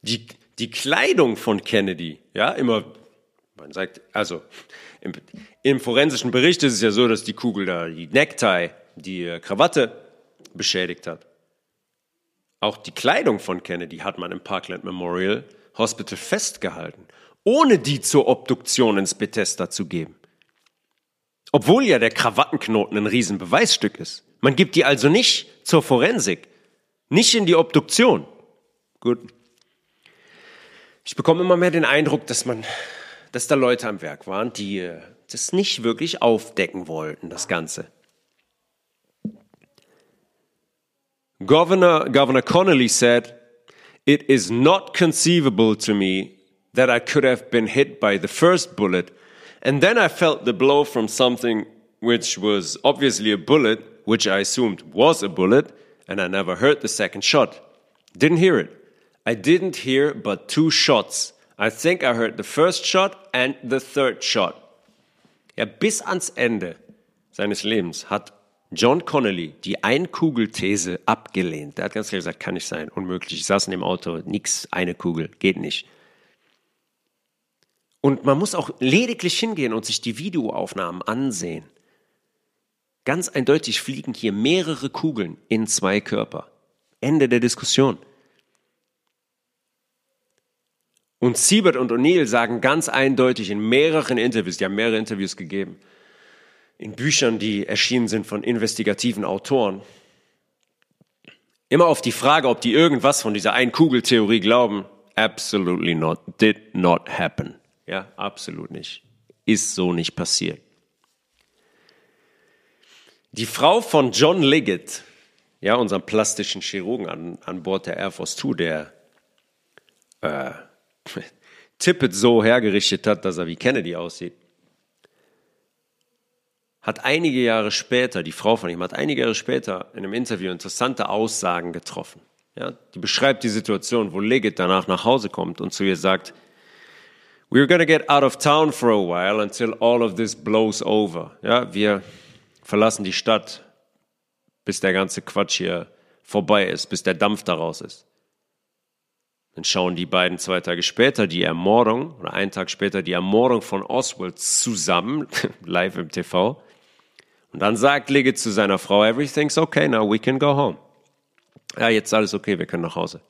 Die, die Kleidung von Kennedy, ja, immer Man sagt, also im, im, forensischen Bericht ist es ja so, dass die Kugel da die Necktie, die äh, Krawatte beschädigt hat. Auch die Kleidung von Kennedy hat man im Parkland Memorial Hospital festgehalten, ohne die zur Obduktion ins Bethesda zu geben. Obwohl ja der Krawattenknoten ein Riesenbeweisstück ist. Man gibt die also nicht zur Forensik, nicht in die Obduktion. Gut. Ich bekomme immer mehr den Eindruck, dass man, dass da Leute am Werk waren, die äh, das nicht wirklich aufdecken wollten, das Ganze. Governor, Governor Connolly said, It is not conceivable to me that I could have been hit by the first bullet, and then I felt the blow from something which was obviously a bullet, which I assumed was a bullet, and I never heard the second shot. Didn't hear it. I didn't hear but two shots. I think I heard the first shot and the third shot. Ja, bis ans Ende seines Lebens hat John Connolly die Einkugelthese abgelehnt. Der hat ganz klar gesagt, kann nicht sein, unmöglich. Ich saß in dem Auto, nix, eine Kugel, geht nicht. Und man muss auch lediglich hingehen und sich die Videoaufnahmen ansehen. Ganz eindeutig fliegen hier mehrere Kugeln in zwei Körper. Ende der Diskussion. Und Siebert und O'Neill sagen ganz eindeutig in mehreren Interviews, die haben mehrere Interviews gegeben, in Büchern, die erschienen sind von investigativen Autoren, immer auf die Frage, ob die irgendwas von dieser Ein-Kugel-Theorie glauben, absolutely not, did not happen. Ja, absolut nicht. Ist so nicht passiert. Die Frau von John Liggett, ja, unserem plastischen Chirurgen an, an Bord der Air Force Two, der äh, Tippett so hergerichtet hat, dass er wie Kennedy aussieht, hat einige Jahre später, die Frau von ihm hat einige Jahre später in einem Interview interessante Aussagen getroffen. Ja, die beschreibt die Situation, wo Liggett danach nach Hause kommt und zu ihr sagt, We're gonna get out of town for a while until all of this blows over. Ja, wir verlassen die Stadt, bis der ganze Quatsch hier vorbei ist, bis der Dampf daraus ist. Dann schauen die beiden zwei Tage später die Ermordung oder einen Tag später die Ermordung von Oswald zusammen, live im TV. Und dann sagt Liggett zu seiner Frau, everything's okay, now we can go home. Ja, jetzt alles okay, wir können nach Hause.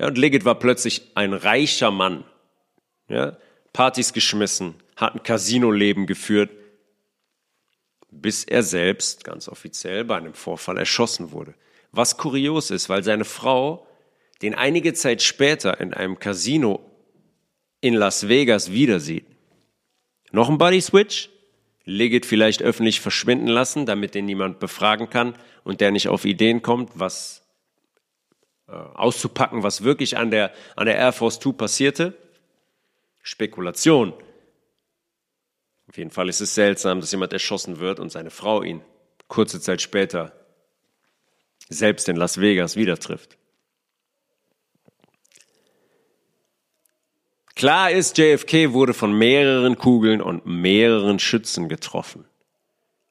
Ja, und Liggett war plötzlich ein reicher Mann. Ja, Partys geschmissen, hat ein Casino-Leben geführt, bis er selbst ganz offiziell bei einem Vorfall erschossen wurde. Was kurios ist, weil seine Frau den einige Zeit später in einem Casino in Las Vegas wieder sieht. Noch ein Body Switch? Liggett vielleicht öffentlich verschwinden lassen, damit den niemand befragen kann und der nicht auf Ideen kommt, was äh, auszupacken, was wirklich an der, an der Air Force Two passierte. Spekulation. Auf jeden Fall ist es seltsam, dass jemand erschossen wird und seine Frau ihn kurze Zeit später selbst in Las Vegas wieder trifft. Klar ist, JFK wurde von mehreren Kugeln und mehreren Schützen getroffen.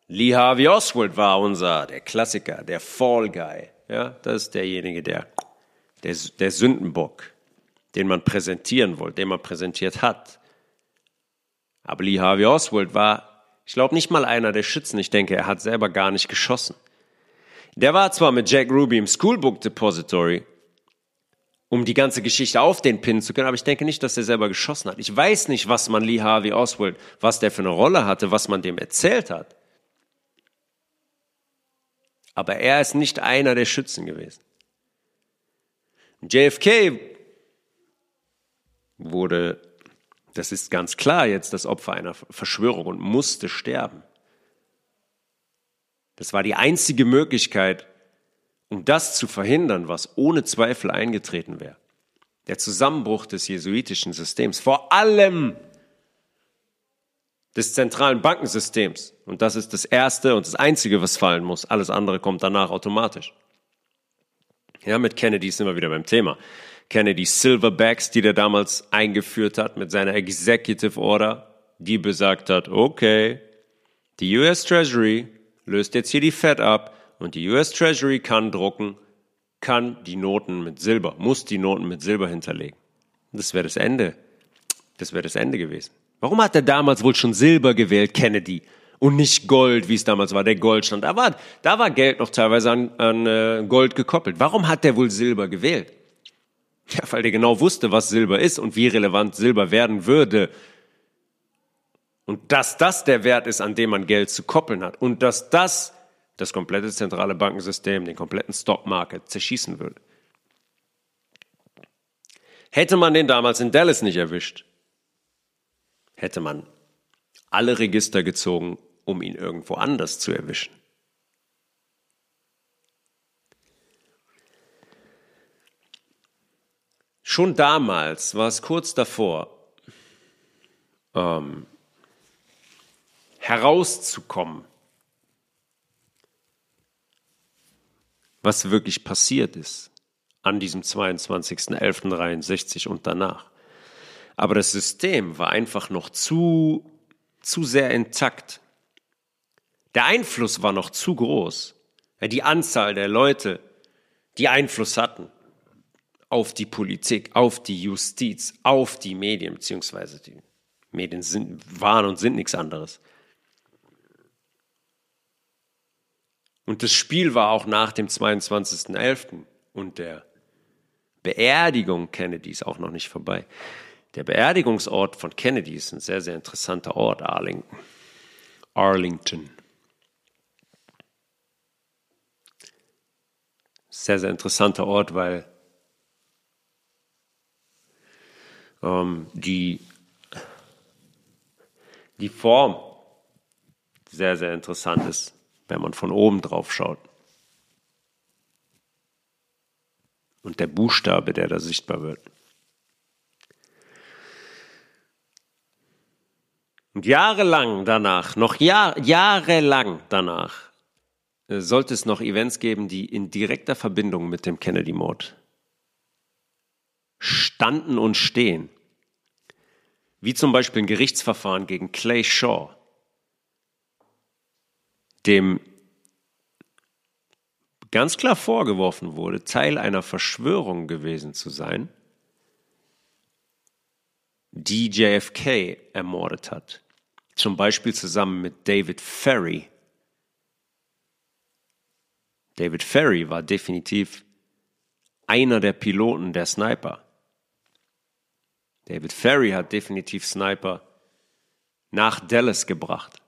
Lee Harvey Oswald war unser, der Klassiker, der Fall Guy. Ja, das ist derjenige, der, der, der Sündenbock, den man präsentieren wollte, den man präsentiert hat. Aber Lee Harvey Oswald war, ich glaube, nicht mal einer der Schützen. Ich denke, er hat selber gar nicht geschossen. Der war zwar mit Jack Ruby im Schoolbook Depository, um die ganze Geschichte auf den Pin zu können, aber ich denke nicht, dass er selber geschossen hat. Ich weiß nicht, was man Lee Harvey Oswald, was der für eine Rolle hatte, was man dem erzählt hat. Aber er ist nicht einer der Schützen gewesen. JFK wurde, das ist ganz klar jetzt, das Opfer einer Verschwörung und musste sterben. Das war die einzige Möglichkeit, um das zu verhindern, was ohne Zweifel eingetreten wäre. Der Zusammenbruch des jesuitischen Systems, vor allem des zentralen Bankensystems. Und das ist das Erste und das Einzige, was fallen muss. Alles andere kommt danach automatisch. Ja, mit Kennedy sind wir wieder beim Thema. Kennedys Silverbacks, die der damals eingeführt hat mit seiner Executive Order, die besagt hat, okay, die US Treasury löst jetzt hier die Fed ab und die US Treasury kann drucken, kann die Noten mit Silber, muss die Noten mit Silber hinterlegen. Das wäre das Ende. Das wäre das Ende gewesen. Warum hat er damals wohl schon Silber gewählt, Kennedy, und nicht Gold, wie es damals war, der Goldstand? Da war, da war Geld noch teilweise an, an äh, Gold gekoppelt. Warum hat er wohl Silber gewählt? Ja, weil der genau wusste, was Silber ist und wie relevant Silber werden würde. Und dass das der Wert ist, an dem man Geld zu koppeln hat. Und dass das das komplette zentrale Bankensystem, den kompletten Stockmarket zerschießen würde. Hätte man den damals in Dallas nicht erwischt, hätte man alle Register gezogen, um ihn irgendwo anders zu erwischen. Schon damals war es kurz davor, ähm, herauszukommen, was wirklich passiert ist an diesem 22.11.63 und danach. Aber das System war einfach noch zu, zu sehr intakt. Der Einfluss war noch zu groß. Die Anzahl der Leute, die Einfluss hatten auf die Politik, auf die Justiz, auf die Medien, beziehungsweise die Medien sind, waren und sind nichts anderes. Und das Spiel war auch nach dem 22.11. und der Beerdigung Kennedys auch noch nicht vorbei. Der Beerdigungsort von Kennedy ist ein sehr, sehr interessanter Ort, Arlington. Arlington. Sehr, sehr interessanter Ort, weil ähm, die, die Form sehr, sehr interessant ist, wenn man von oben drauf schaut. Und der Buchstabe, der da sichtbar wird. Und jahrelang danach, noch Jahr, jahrelang danach, äh, sollte es noch Events geben, die in direkter Verbindung mit dem Kennedy-Mord standen und stehen. Wie zum Beispiel ein Gerichtsverfahren gegen Clay Shaw, dem ganz klar vorgeworfen wurde, Teil einer Verschwörung gewesen zu sein, die JFK ermordet hat. Zum Beispiel zusammen mit David Ferry. David Ferry war definitiv einer der Piloten der Sniper. David Ferry hat definitiv Sniper nach Dallas gebracht.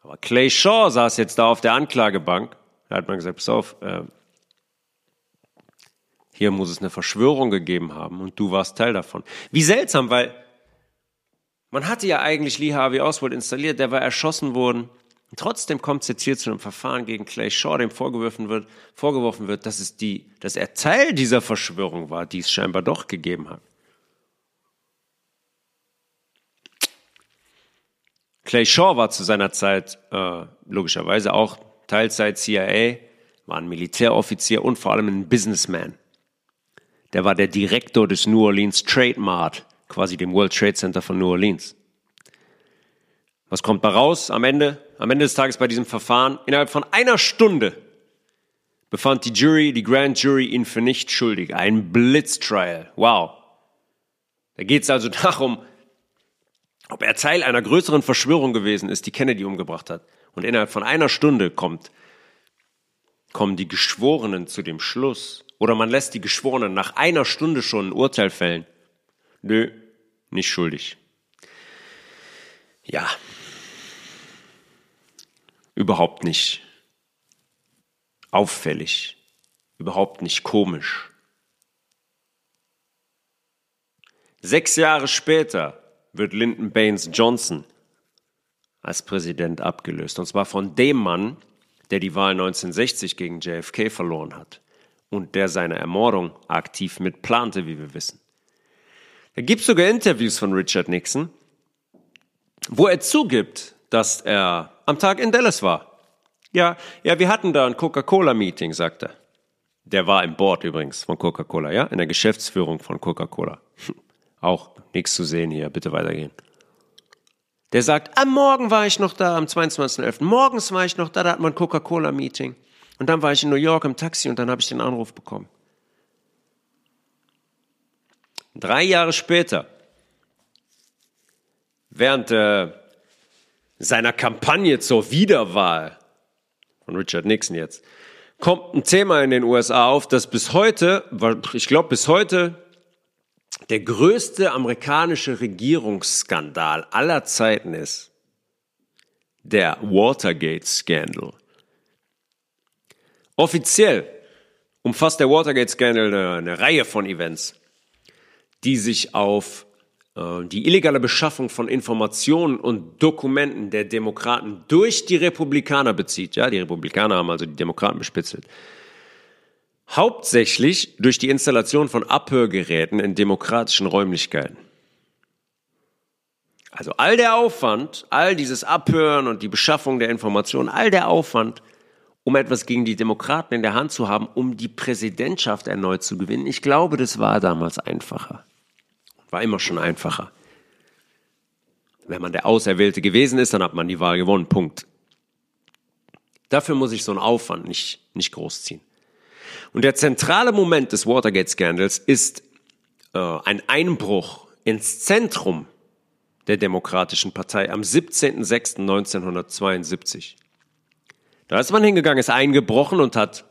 Aber Clay Shaw saß jetzt da auf der Anklagebank da hat man gesagt, pass auf, äh, hier muss es eine Verschwörung gegeben haben und du warst Teil davon. Wie seltsam, weil man hatte ja eigentlich Lee Harvey Oswald installiert, der war erschossen worden. Und trotzdem kommt es jetzt hier zu einem Verfahren gegen Clay Shaw, dem vorgeworfen wird, vorgeworfen wird, dass, es die, dass er Teil dieser Verschwörung war, die es scheinbar doch gegeben hat. Clay Shaw war zu seiner Zeit äh, logischerweise auch Teilzeit CIA, war ein Militäroffizier und vor allem ein Businessman. Der war der Direktor des New Orleans Trade Mart, quasi dem World Trade Center von New Orleans. Was kommt da raus am Ende? Am Ende des Tages bei diesem Verfahren, innerhalb von einer Stunde befand die Jury, die Grand Jury ihn für nicht schuldig. Ein Blitztrial. Wow. Da geht es also darum, ob er Teil einer größeren Verschwörung gewesen ist, die Kennedy umgebracht hat. Und innerhalb von einer Stunde kommt, kommen die Geschworenen zu dem Schluss, oder man lässt die Geschworenen nach einer Stunde schon ein Urteil fällen. Nö, nicht schuldig. Ja, überhaupt nicht auffällig, überhaupt nicht komisch. Sechs Jahre später wird Lyndon Baines Johnson als Präsident abgelöst. Und zwar von dem Mann, der die Wahl 1960 gegen JFK verloren hat und der seine Ermordung aktiv mitplante, wie wir wissen. Da gibt sogar Interviews von Richard Nixon, wo er zugibt, dass er am Tag in Dallas war. Ja, ja, wir hatten da ein Coca-Cola-Meeting, sagt er. Der war im Board übrigens von Coca-Cola, ja, in der Geschäftsführung von Coca-Cola. Auch nichts zu sehen hier, bitte weitergehen. Der sagt, am Morgen war ich noch da, am 22.11. Morgens war ich noch da, da hat man Coca-Cola-Meeting. Und dann war ich in New York im Taxi und dann habe ich den Anruf bekommen. Drei Jahre später während äh, seiner Kampagne zur Wiederwahl von Richard Nixon jetzt, kommt ein Thema in den USA auf, das bis heute, ich glaube bis heute, der größte amerikanische Regierungsskandal aller Zeiten ist. Der Watergate-Scandal. Offiziell umfasst der Watergate-Scandal eine, eine, Reihe von Events, die sich auf äh, die illegale Beschaffung von Informationen und Dokumenten der Demokraten durch die Republikaner bezieht. Ja, die Republikaner haben also die Demokraten bespitzelt. Hauptsächlich durch die Installation von Abhörgeräten in demokratischen Räumlichkeiten. Also all der Aufwand, all dieses Abhören und die Beschaffung der Informationen, all der Aufwand, um etwas gegen die Demokraten in der Hand zu haben, um die Präsidentschaft erneut zu gewinnen. Ich glaube, das war damals einfacher. War immer schon einfacher. Wenn man der Auserwählte gewesen ist, dann hat man die Wahl gewonnen. Punkt. Dafür muss ich so einen Aufwand nicht, nicht großziehen. Und der zentrale Moment des Watergate-Skandals ist äh, ein Einbruch ins Zentrum der Demokratischen Partei am 17.06.1972. Da ist man hingegangen, ist eingebrochen und hat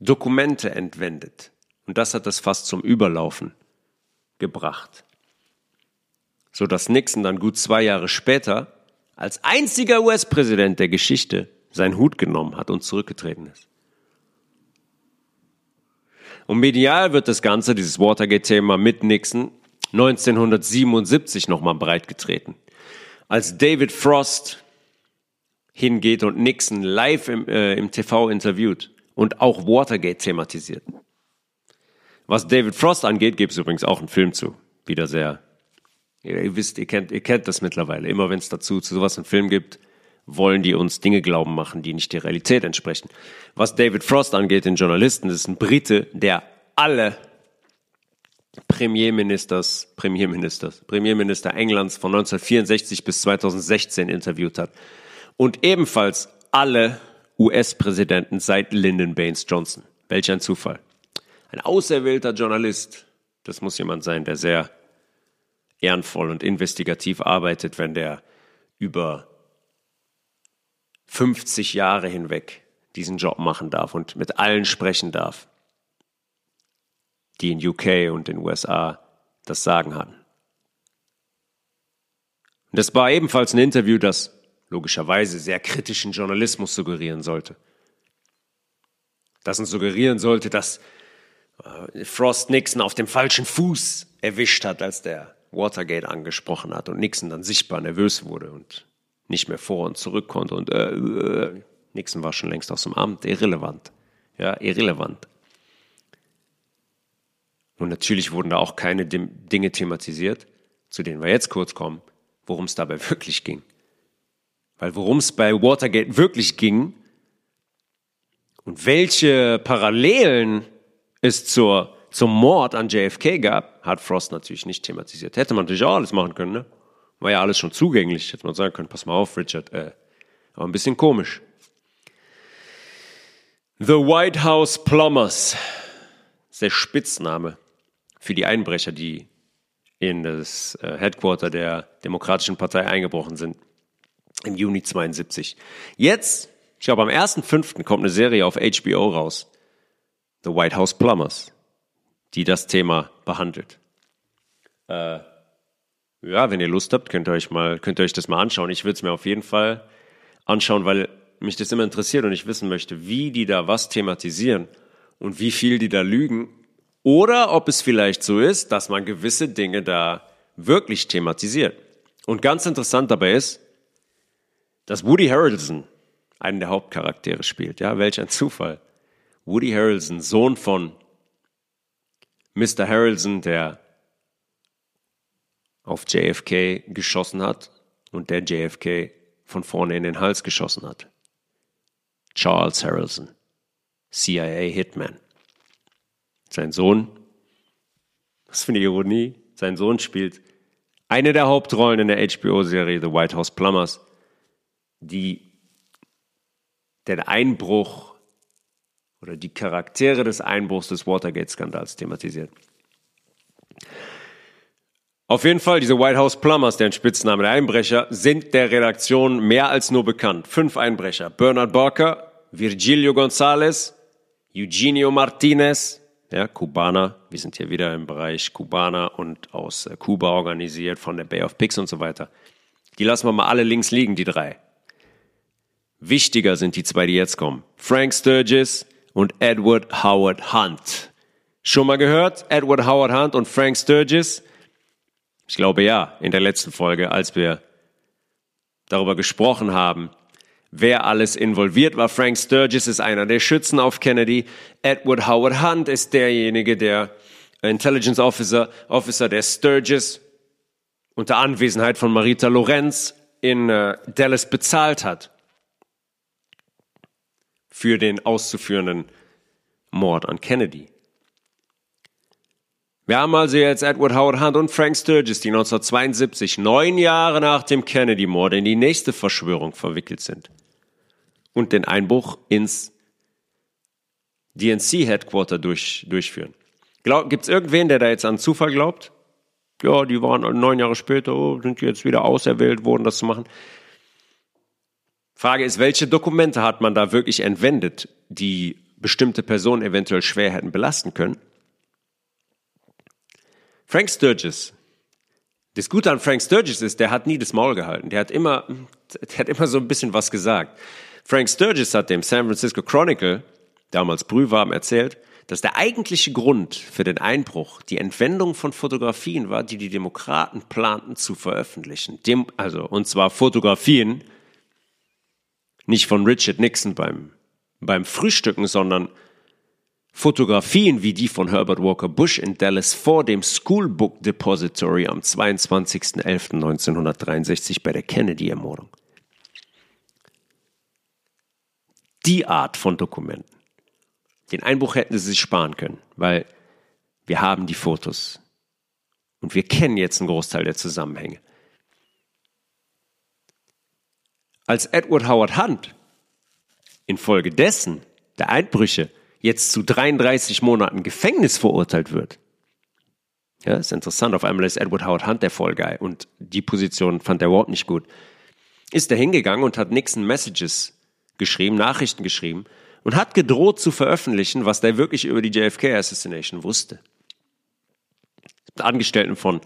Dokumente entwendet. Und das hat das fast zum Überlaufen gebracht. So dass Nixon dann gut zwei Jahre später als einziger US-Präsident der Geschichte seinen Hut genommen hat und zurückgetreten ist. Und medial wird das Ganze, dieses Watergate-Thema mit Nixon, 1977 nochmal breitgetreten. Als David Frost hingeht und Nixon live im, äh, im TV interviewt und auch Watergate thematisiert. Was David Frost angeht, gibt es übrigens auch einen Film zu. Wieder sehr, ihr wisst, ihr kennt, ihr kennt das mittlerweile. Immer wenn es dazu zu sowas einen Film gibt, wollen die uns Dinge glauben machen, die nicht der Realität entsprechen. Was David Frost angeht, den Journalisten, das ist ein Brite, der alle Premierministers, Premierministers, Premierminister Englands von 1964 bis 2016 interviewt hat. Und ebenfalls alle US-Präsidenten seit Lyndon Baines Johnson. Welch ein Zufall ein auserwählter Journalist, das muss jemand sein, der sehr ehrenvoll und investigativ arbeitet, wenn der über 50 Jahre hinweg diesen Job machen darf und mit allen sprechen darf, die in UK und den USA das Sagen hatten. Und das war ebenfalls ein Interview, das logischerweise sehr kritischen Journalismus suggerieren sollte. Das uns suggerieren sollte, dass äh, Frost Nixon auf dem falschen Fuß erwischt hat, als der Watergate angesprochen hat und Nixon dann sichtbar nervös wurde und nicht mehr vor und zurück konnte und äh, äh, Nixon war schon längst aus dem Amt, irrelevant. Ja, irrelevant. Und natürlich wurden da auch keine Dinge thematisiert, zu denen wir jetzt kurz kommen, worum es dabei wirklich ging. Weil worum es bei Watergate wirklich ging und welche Parallelen es zur, zum Mord an JFK gab, hat Frost natürlich nicht thematisiert. Hätte man natürlich auch alles machen können, ne? War ja alles schon zugänglich. Hätte man sagen können, pass mal auf, Richard, äh, aber ein bisschen komisch. The White House Plumbers. Der Spitzname für die Einbrecher, die in das äh, Headquarter der Demokratischen Partei eingebrochen sind. Im Juni 72. Jetzt, ich glaube am 1.5. kommt eine Serie auf HBO raus. The White House Plumbers, die das Thema behandelt. Äh, ja, wenn ihr Lust habt, könnt ihr euch mal, könnt ihr euch das mal anschauen. Ich würde es mir auf jeden Fall anschauen, weil mich das immer interessiert und ich wissen möchte, wie die da was thematisieren und wie viel die da lügen. Oder ob es vielleicht so ist, dass man gewisse Dinge da wirklich thematisiert. Und ganz interessant dabei ist, dass Woody Harrelson einen der Hauptcharaktere spielt. Ja, welch ein Zufall. Woody Harrelson, Sohn von Mr. Harrelson, der auf JFK geschossen hat und der JFK von vorne in den Hals geschossen hat. Charles Harrelson, CIA Hitman. Sein Sohn, was für eine Ironie, sein Sohn spielt eine der Hauptrollen in der HBO-Serie The White House Plumbers, die den Einbruch oder die Charaktere des Einbruchs des Watergate-Skandals thematisiert. Auf jeden Fall, diese White House Plumbers, deren Spitzname der Einbrecher, sind der Redaktion mehr als nur bekannt. Fünf Einbrecher. Bernard Barker, Virgilio González, Eugenio Martinez, ja, Kubaner. Wir sind hier wieder im Bereich Kubaner und aus äh, Kuba organisiert von der Bay of Pigs und so weiter. Die lassen wir mal alle links liegen, die drei. Wichtiger sind die zwei, die jetzt kommen. Frank Sturgis und Edward Howard Hunt. Schon mal gehört? Edward Howard Hunt und Frank Sturgis? Ich glaube ja, in der letzten Folge, als wir darüber gesprochen haben, wer alles involviert war. Frank Sturgis ist einer der Schützen auf Kennedy. Edward Howard Hunt ist derjenige, der Intelligence Officer, Officer der Sturgis unter Anwesenheit von Marita Lorenz in äh, Dallas bezahlt hat für den auszuführenden Mord an Kennedy. Wir haben also jetzt Edward Howard Hunt und Frank Sturgis, die 1972, neun Jahre nach dem Kennedy-Mord, in die nächste Verschwörung verwickelt sind und den Einbruch ins DNC-Headquarter durch, durchführen. Gibt es irgendwen, der da jetzt an Zufall glaubt? Ja, die waren neun Jahre später, oh, sind jetzt wieder auserwählt worden, das zu machen. Frage ist, welche Dokumente hat man da wirklich entwendet, die bestimmte Personen eventuell schwer hätten belasten können? Frank Sturgis. Das Gute an Frank Sturgis ist, der hat nie das Maul gehalten. Der hat immer, der hat immer so ein bisschen was gesagt. Frank Sturgis hat dem San Francisco Chronicle, damals Brühwarm, erzählt, dass der eigentliche Grund für den Einbruch die Entwendung von Fotografien war, die die Demokraten planten zu veröffentlichen. Dem, also, und zwar Fotografien, nicht von Richard Nixon beim, beim Frühstücken, sondern Fotografien wie die von Herbert Walker Bush in Dallas vor dem Schoolbook Depository am 22.11.1963 bei der Kennedy-Ermordung. Die Art von Dokumenten. Den Einbruch hätten sie sich sparen können, weil wir haben die Fotos. Und wir kennen jetzt einen Großteil der Zusammenhänge. als Edward Howard Hunt infolgedessen der Einbrüche jetzt zu 33 Monaten Gefängnis verurteilt wird. Ja, ist interessant. Auf einmal ist Edward Howard Hunt der Vollguy und die Position fand er überhaupt nicht gut. Ist er hingegangen und hat Nixon Messages geschrieben, Nachrichten geschrieben und hat gedroht zu veröffentlichen, was der wirklich über die JFK Assassination wusste. Angestellten von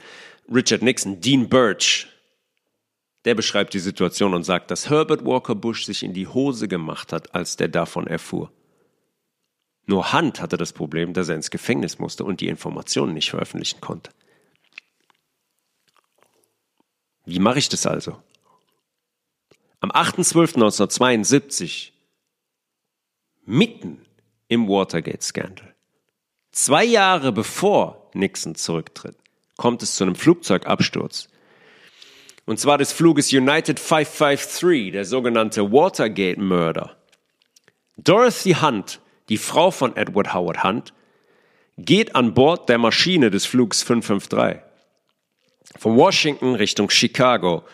Richard Nixon, Dean Birch, der beschreibt die Situation und sagt, dass Herbert Walker Bush sich in die Hose gemacht hat, als der davon erfuhr. Nur Hunt hatte das Problem, dass er ins Gefängnis musste und die Informationen nicht veröffentlichen konnte. Wie mache ich das also? Am 8.12.1972, mitten im Watergate-Skandal, zwei Jahre bevor Nixon zurücktritt, kommt es zu einem Flugzeugabsturz und zwar des Fluges United 553, der sogenannte Watergate-Mörder. Dorothy Hunt, die Frau von Edward Howard Hunt, geht an Bord der Maschine des Flugs 553 von Washington Richtung Chicago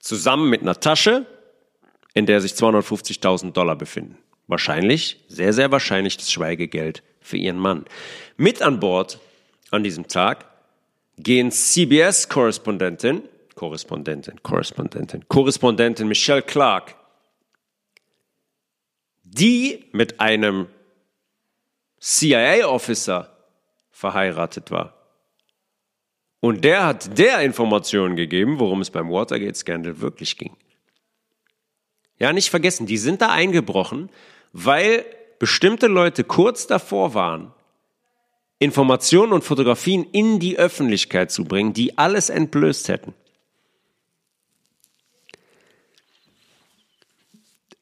zusammen mit einer Tasche, in der sich 250.000 Dollar befinden. Wahrscheinlich, sehr, sehr wahrscheinlich das Schweigegeld für ihren Mann. Mit an Bord an diesem Tag gehen CBS-Korrespondentin Korrespondentin, Korrespondentin, Korrespondentin Michelle Clark, die mit einem CIA-Officer verheiratet war. Und der hat der Informationen gegeben, worum es beim Watergate-Skandal wirklich ging. Ja, nicht vergessen, die sind da eingebrochen, weil bestimmte Leute kurz davor waren, Informationen und Fotografien in die Öffentlichkeit zu bringen, die alles entblößt hätten.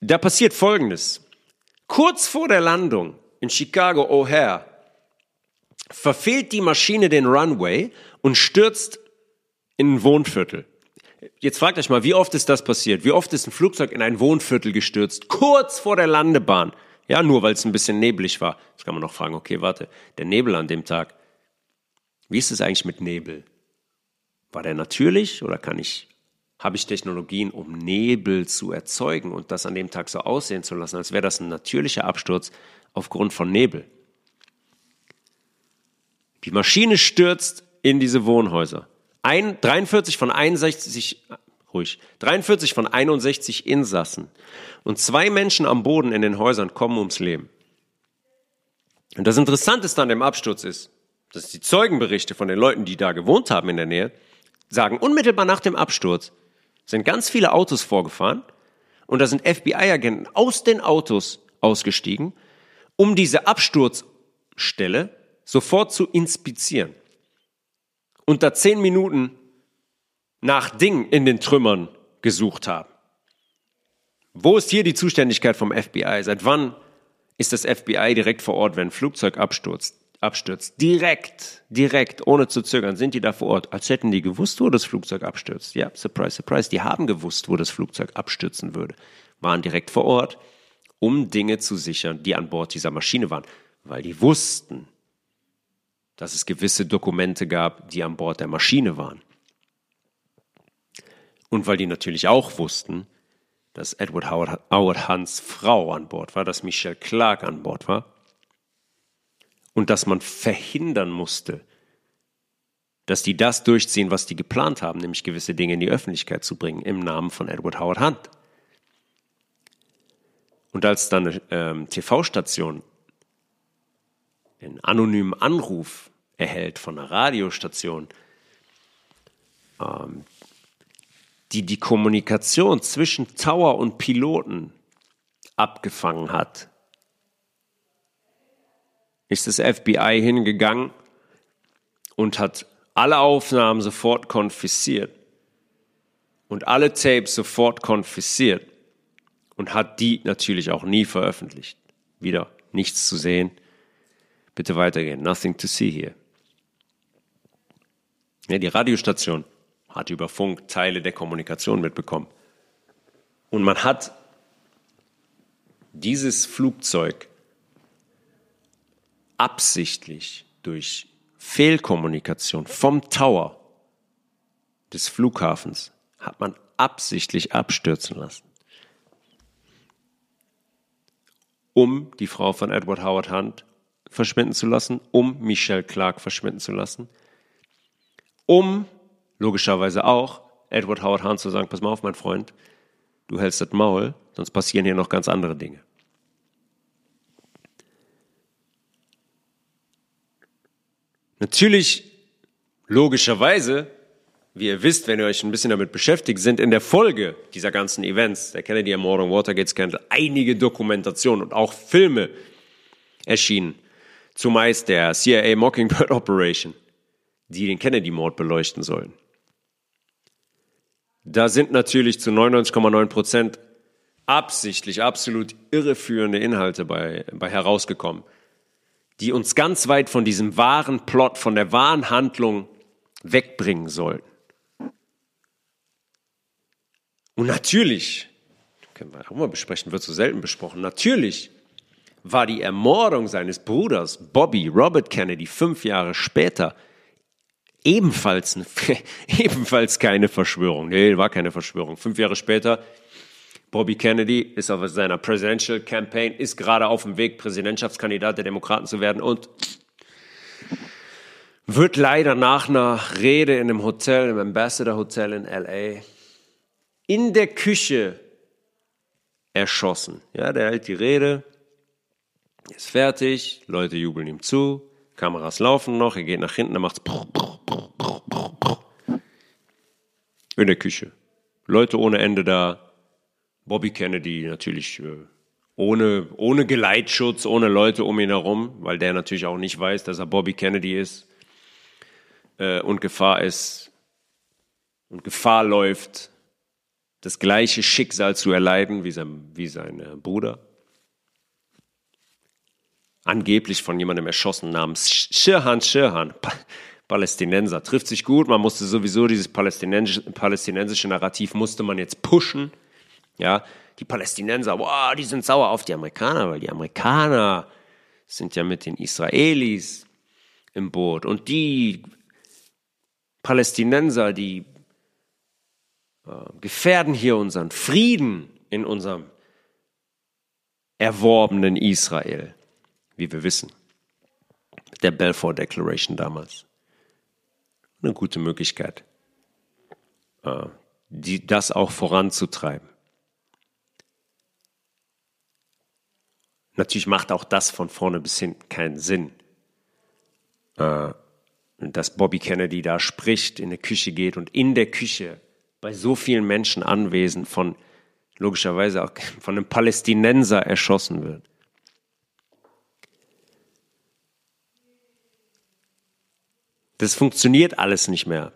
Da passiert Folgendes. Kurz vor der Landung in Chicago O'Hare verfehlt die Maschine den Runway und stürzt in ein Wohnviertel. Jetzt fragt euch mal, wie oft ist das passiert? Wie oft ist ein Flugzeug in ein Wohnviertel gestürzt? Kurz vor der Landebahn. Ja, nur weil es ein bisschen neblig war. Jetzt kann man noch fragen, okay, warte, der Nebel an dem Tag. Wie ist es eigentlich mit Nebel? War der natürlich oder kann ich habe ich Technologien, um Nebel zu erzeugen und das an dem Tag so aussehen zu lassen, als wäre das ein natürlicher Absturz aufgrund von Nebel. Die Maschine stürzt in diese Wohnhäuser. Ein, 43 von 61, ruhig, 43 von 61 Insassen und zwei Menschen am Boden in den Häusern kommen ums Leben. Und das Interessanteste an dem Absturz ist, dass die Zeugenberichte von den Leuten, die da gewohnt haben in der Nähe, sagen, unmittelbar nach dem Absturz sind ganz viele Autos vorgefahren und da sind FBI-Agenten aus den Autos ausgestiegen, um diese Absturzstelle sofort zu inspizieren. Und da zehn Minuten nach Ding in den Trümmern gesucht haben. Wo ist hier die Zuständigkeit vom FBI? Seit wann ist das FBI direkt vor Ort, wenn ein Flugzeug abstürzt? Abstürzt. Direkt, direkt, ohne zu zögern, sind die da vor Ort, als hätten die gewusst, wo das Flugzeug abstürzt. Ja, surprise, surprise, die haben gewusst, wo das Flugzeug abstürzen würde. Waren direkt vor Ort, um Dinge zu sichern, die an Bord dieser Maschine waren, weil die wussten, dass es gewisse Dokumente gab, die an Bord der Maschine waren. Und weil die natürlich auch wussten, dass Edward Howard, Howard Hunts Frau an Bord war, dass Michelle Clark an Bord war und dass man verhindern musste, dass die das durchziehen, was die geplant haben, nämlich gewisse Dinge in die Öffentlichkeit zu bringen im Namen von Edward Howard Hunt. Und als dann eine ähm, TV-Station einen anonymen Anruf erhält von einer Radiostation, ähm, die die Kommunikation zwischen Tower und Piloten abgefangen hat, ist das FBI hingegangen und hat alle Aufnahmen sofort konfisziert und alle Tapes sofort konfisziert und hat die natürlich auch nie veröffentlicht. Wieder nichts zu sehen. Bitte weitergehen. Nothing to see here. Ja, die Radiostation hat über Funk Teile der Kommunikation mitbekommen. Und man hat dieses Flugzeug absichtlich durch Fehlkommunikation vom Tower des Flughafens hat man absichtlich abstürzen lassen, um die Frau von Edward Howard Hunt verschwinden zu lassen, um Michelle Clark verschwinden zu lassen, um logischerweise auch Edward Howard Hunt zu sagen, pass mal auf, mein Freund, du hältst das Maul, sonst passieren hier noch ganz andere Dinge. Natürlich, logischerweise, wie ihr wisst, wenn ihr euch ein bisschen damit beschäftigt, sind in der Folge dieser ganzen Events, der Kennedy-Ermordung, Watergate-Scandal, einige Dokumentationen und auch Filme erschienen. Zumeist der CIA Mockingbird Operation, die den Kennedy-Mord beleuchten sollen. Da sind natürlich zu 99,9 Prozent absichtlich absolut irreführende Inhalte bei, bei herausgekommen die uns ganz weit von diesem wahren Plot, von der wahren Handlung wegbringen sollten. Und natürlich, können wir auch mal besprechen, wird so selten besprochen, natürlich war die Ermordung seines Bruders Bobby Robert Kennedy fünf Jahre später ebenfalls, ebenfalls keine Verschwörung. Nee, war keine Verschwörung. Fünf Jahre später Bobby Kennedy ist auf seiner Presidential Campaign, ist gerade auf dem Weg, Präsidentschaftskandidat der Demokraten zu werden und wird leider nach einer Rede in einem Hotel, im Ambassador Hotel in LA, in der Küche erschossen. Ja, der hält die Rede, ist fertig, Leute jubeln ihm zu, Kameras laufen noch, er geht nach hinten, er macht's in der Küche. Leute ohne Ende da, Bobby Kennedy natürlich äh, ohne, ohne Geleitschutz, ohne Leute um ihn herum, weil der natürlich auch nicht weiß, dass er Bobby Kennedy ist äh, und Gefahr ist und Gefahr läuft, das gleiche Schicksal zu erleiden wie sein, wie sein äh, Bruder. Angeblich von jemandem erschossen namens Shirhan Shirhan, Palästinenser. Trifft sich gut, man musste sowieso dieses palästinensische, palästinensische Narrativ musste man jetzt pushen ja, die Palästinenser, boah, die sind sauer auf die Amerikaner, weil die Amerikaner sind ja mit den Israelis im Boot. Und die Palästinenser, die äh, gefährden hier unseren Frieden in unserem erworbenen Israel, wie wir wissen. Der Balfour Declaration damals. eine gute Möglichkeit, äh, die, das auch voranzutreiben. Natürlich macht auch das von vorne bis hinten keinen Sinn. Äh, dass Bobby Kennedy da spricht, in der Küche geht und in der Küche bei so vielen Menschen anwesend von logischerweise auch von einem Palästinenser erschossen wird. Das funktioniert alles nicht mehr.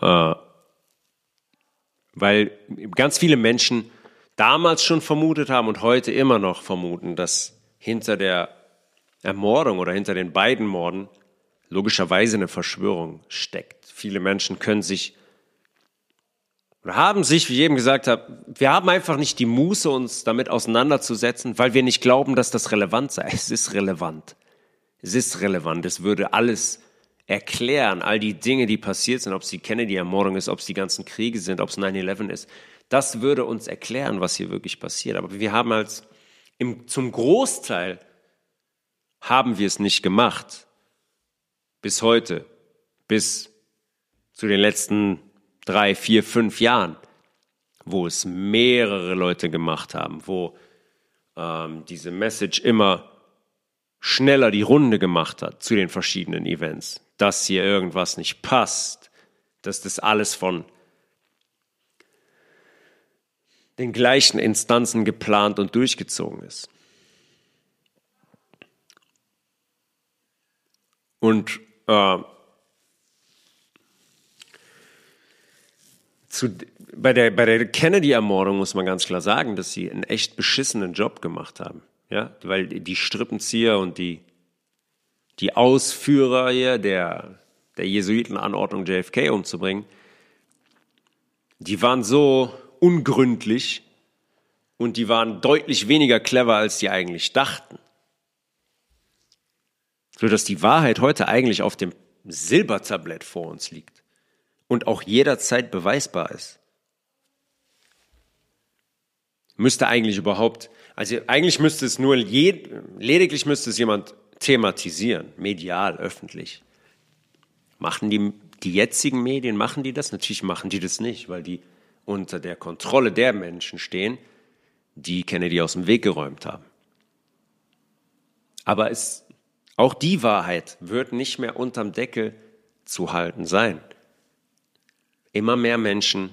Äh, weil ganz viele Menschen damals schon vermutet haben und heute immer noch vermuten, dass hinter der Ermordung oder hinter den beiden Morden logischerweise eine Verschwörung steckt. Viele Menschen können sich oder haben sich, wie ich eben gesagt habe, wir haben einfach nicht die Muße, uns damit auseinanderzusetzen, weil wir nicht glauben, dass das relevant sei. Es ist relevant. Es ist relevant. Es würde alles erklären, all die Dinge, die passiert sind, ob es die Kennedy-Ermordung ist, ob es die ganzen Kriege sind, ob es 9-11 ist. Das würde uns erklären, was hier wirklich passiert. Aber wir haben als im, zum Großteil haben wir es nicht gemacht. Bis heute. Bis zu den letzten drei, vier, fünf Jahren, wo es mehrere Leute gemacht haben, wo ähm, diese Message immer schneller die Runde gemacht hat zu den verschiedenen Events, dass hier irgendwas nicht passt, dass das alles von den gleichen Instanzen geplant und durchgezogen ist. Und äh, zu, bei der, bei der Kennedy-Ermordung muss man ganz klar sagen, dass sie einen echt beschissenen Job gemacht haben. Ja, weil die Strippenzieher und die, die Ausführer hier der, der Jesuitenanordnung JFK umzubringen, die waren so ungründlich und die waren deutlich weniger clever, als die eigentlich dachten. So dass die Wahrheit heute eigentlich auf dem Silbertablett vor uns liegt und auch jederzeit beweisbar ist. Müsste eigentlich überhaupt, also eigentlich müsste es nur, je, lediglich müsste es jemand thematisieren, medial, öffentlich. Machen die, die jetzigen Medien, machen die das? Natürlich machen die das nicht, weil die unter der Kontrolle der Menschen stehen, die Kennedy aus dem Weg geräumt haben. Aber es, auch die Wahrheit wird nicht mehr unterm Deckel zu halten sein. Immer mehr Menschen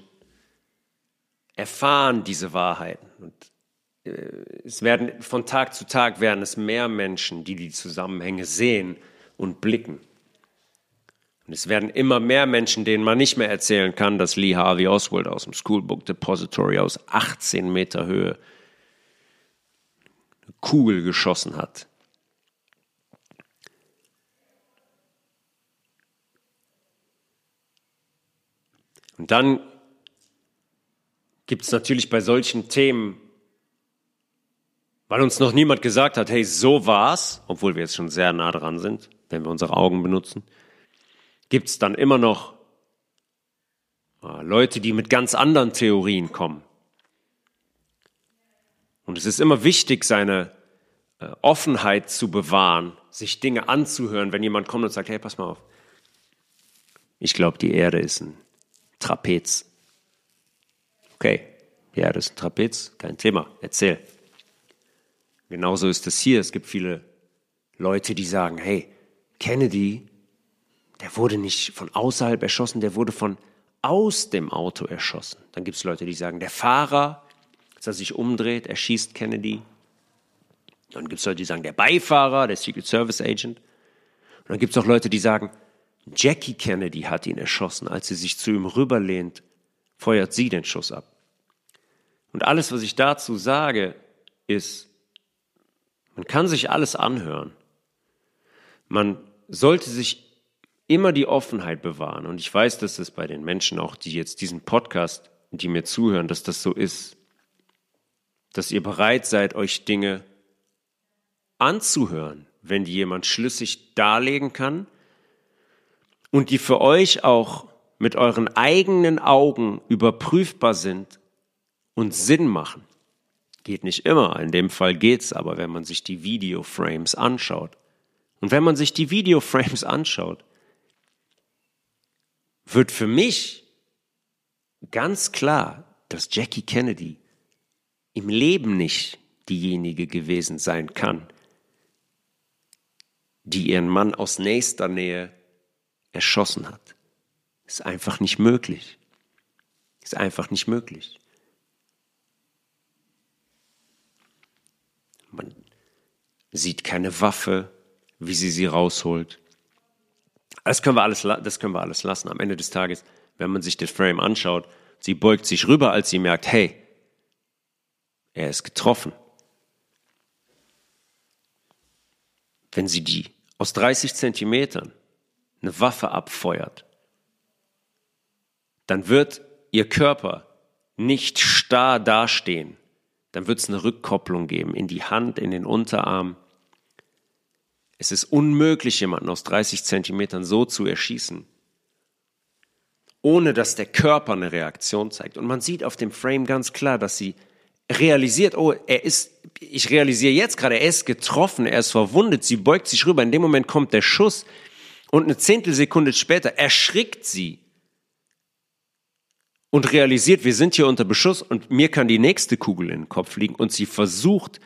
erfahren diese Wahrheiten. Und äh, es werden von Tag zu Tag werden es mehr Menschen, die die Zusammenhänge sehen und blicken. Und es werden immer mehr Menschen, denen man nicht mehr erzählen kann, dass Lee Harvey Oswald aus dem Schoolbook Depository aus 18 Meter Höhe eine Kugel geschossen hat. Und dann gibt es natürlich bei solchen Themen, weil uns noch niemand gesagt hat, hey, so war's, obwohl wir jetzt schon sehr nah dran sind, wenn wir unsere Augen benutzen, gibt es dann immer noch äh, Leute, die mit ganz anderen Theorien kommen. Und es ist immer wichtig, seine äh, Offenheit zu bewahren, sich Dinge anzuhören, wenn jemand kommt und sagt, hey, pass mal auf, ich glaube, die Erde ist ein Trapez. Okay, ja, das ist ein Trapez, kein Thema, erzähl. Genauso ist es hier. Es gibt viele Leute, die sagen, hey, Kennedy, der wurde nicht von außerhalb erschossen, der wurde von aus dem Auto erschossen. Dann gibt es Leute, die sagen, der Fahrer, als er sich umdreht, erschießt Kennedy. Dann gibt es Leute, die sagen, der Beifahrer, der Secret Service Agent. Und dann gibt es auch Leute, die sagen, Jackie Kennedy hat ihn erschossen. Als sie sich zu ihm rüberlehnt, feuert sie den Schuss ab. Und alles, was ich dazu sage, ist, man kann sich alles anhören. Man sollte sich immer die Offenheit bewahren. Und ich weiß, dass das bei den Menschen auch, die jetzt diesen Podcast, die mir zuhören, dass das so ist. Dass ihr bereit seid, euch Dinge anzuhören, wenn die jemand schlüssig darlegen kann und die für euch auch mit euren eigenen Augen überprüfbar sind und Sinn machen. Geht nicht immer, in dem Fall geht's, aber wenn man sich die Videoframes anschaut Und wenn man sich die Videoframes anschaut, wird für mich ganz klar, dass Jackie Kennedy im Leben nicht diejenige gewesen sein kann, die ihren Mann aus nächster Nähe erschossen hat. Ist einfach nicht möglich. Ist einfach nicht möglich. Man sieht keine Waffe, wie sie sie rausholt. Das können wir alles, das können wir alles lassen. Am Ende des Tages, wenn man sich das Frame anschaut, sie beugt sich rüber, als sie merkt, hey, er ist getroffen. Wenn sie die aus 30 Zentimetern eine Waffe abfeuert, dann wird ihr Körper nicht starr dastehen. Dann wird es eine Rückkopplung geben in die Hand, in den Unterarm. Es ist unmöglich, jemanden aus 30 Zentimetern so zu erschießen, ohne dass der Körper eine Reaktion zeigt. Und man sieht auf dem Frame ganz klar, dass sie realisiert, oh, er ist, ich realisiere jetzt gerade, er ist getroffen, er ist verwundet, sie beugt sich rüber, in dem Moment kommt der Schuss und eine Zehntelsekunde später erschrickt sie und realisiert, wir sind hier unter Beschuss und mir kann die nächste Kugel in den Kopf fliegen und sie versucht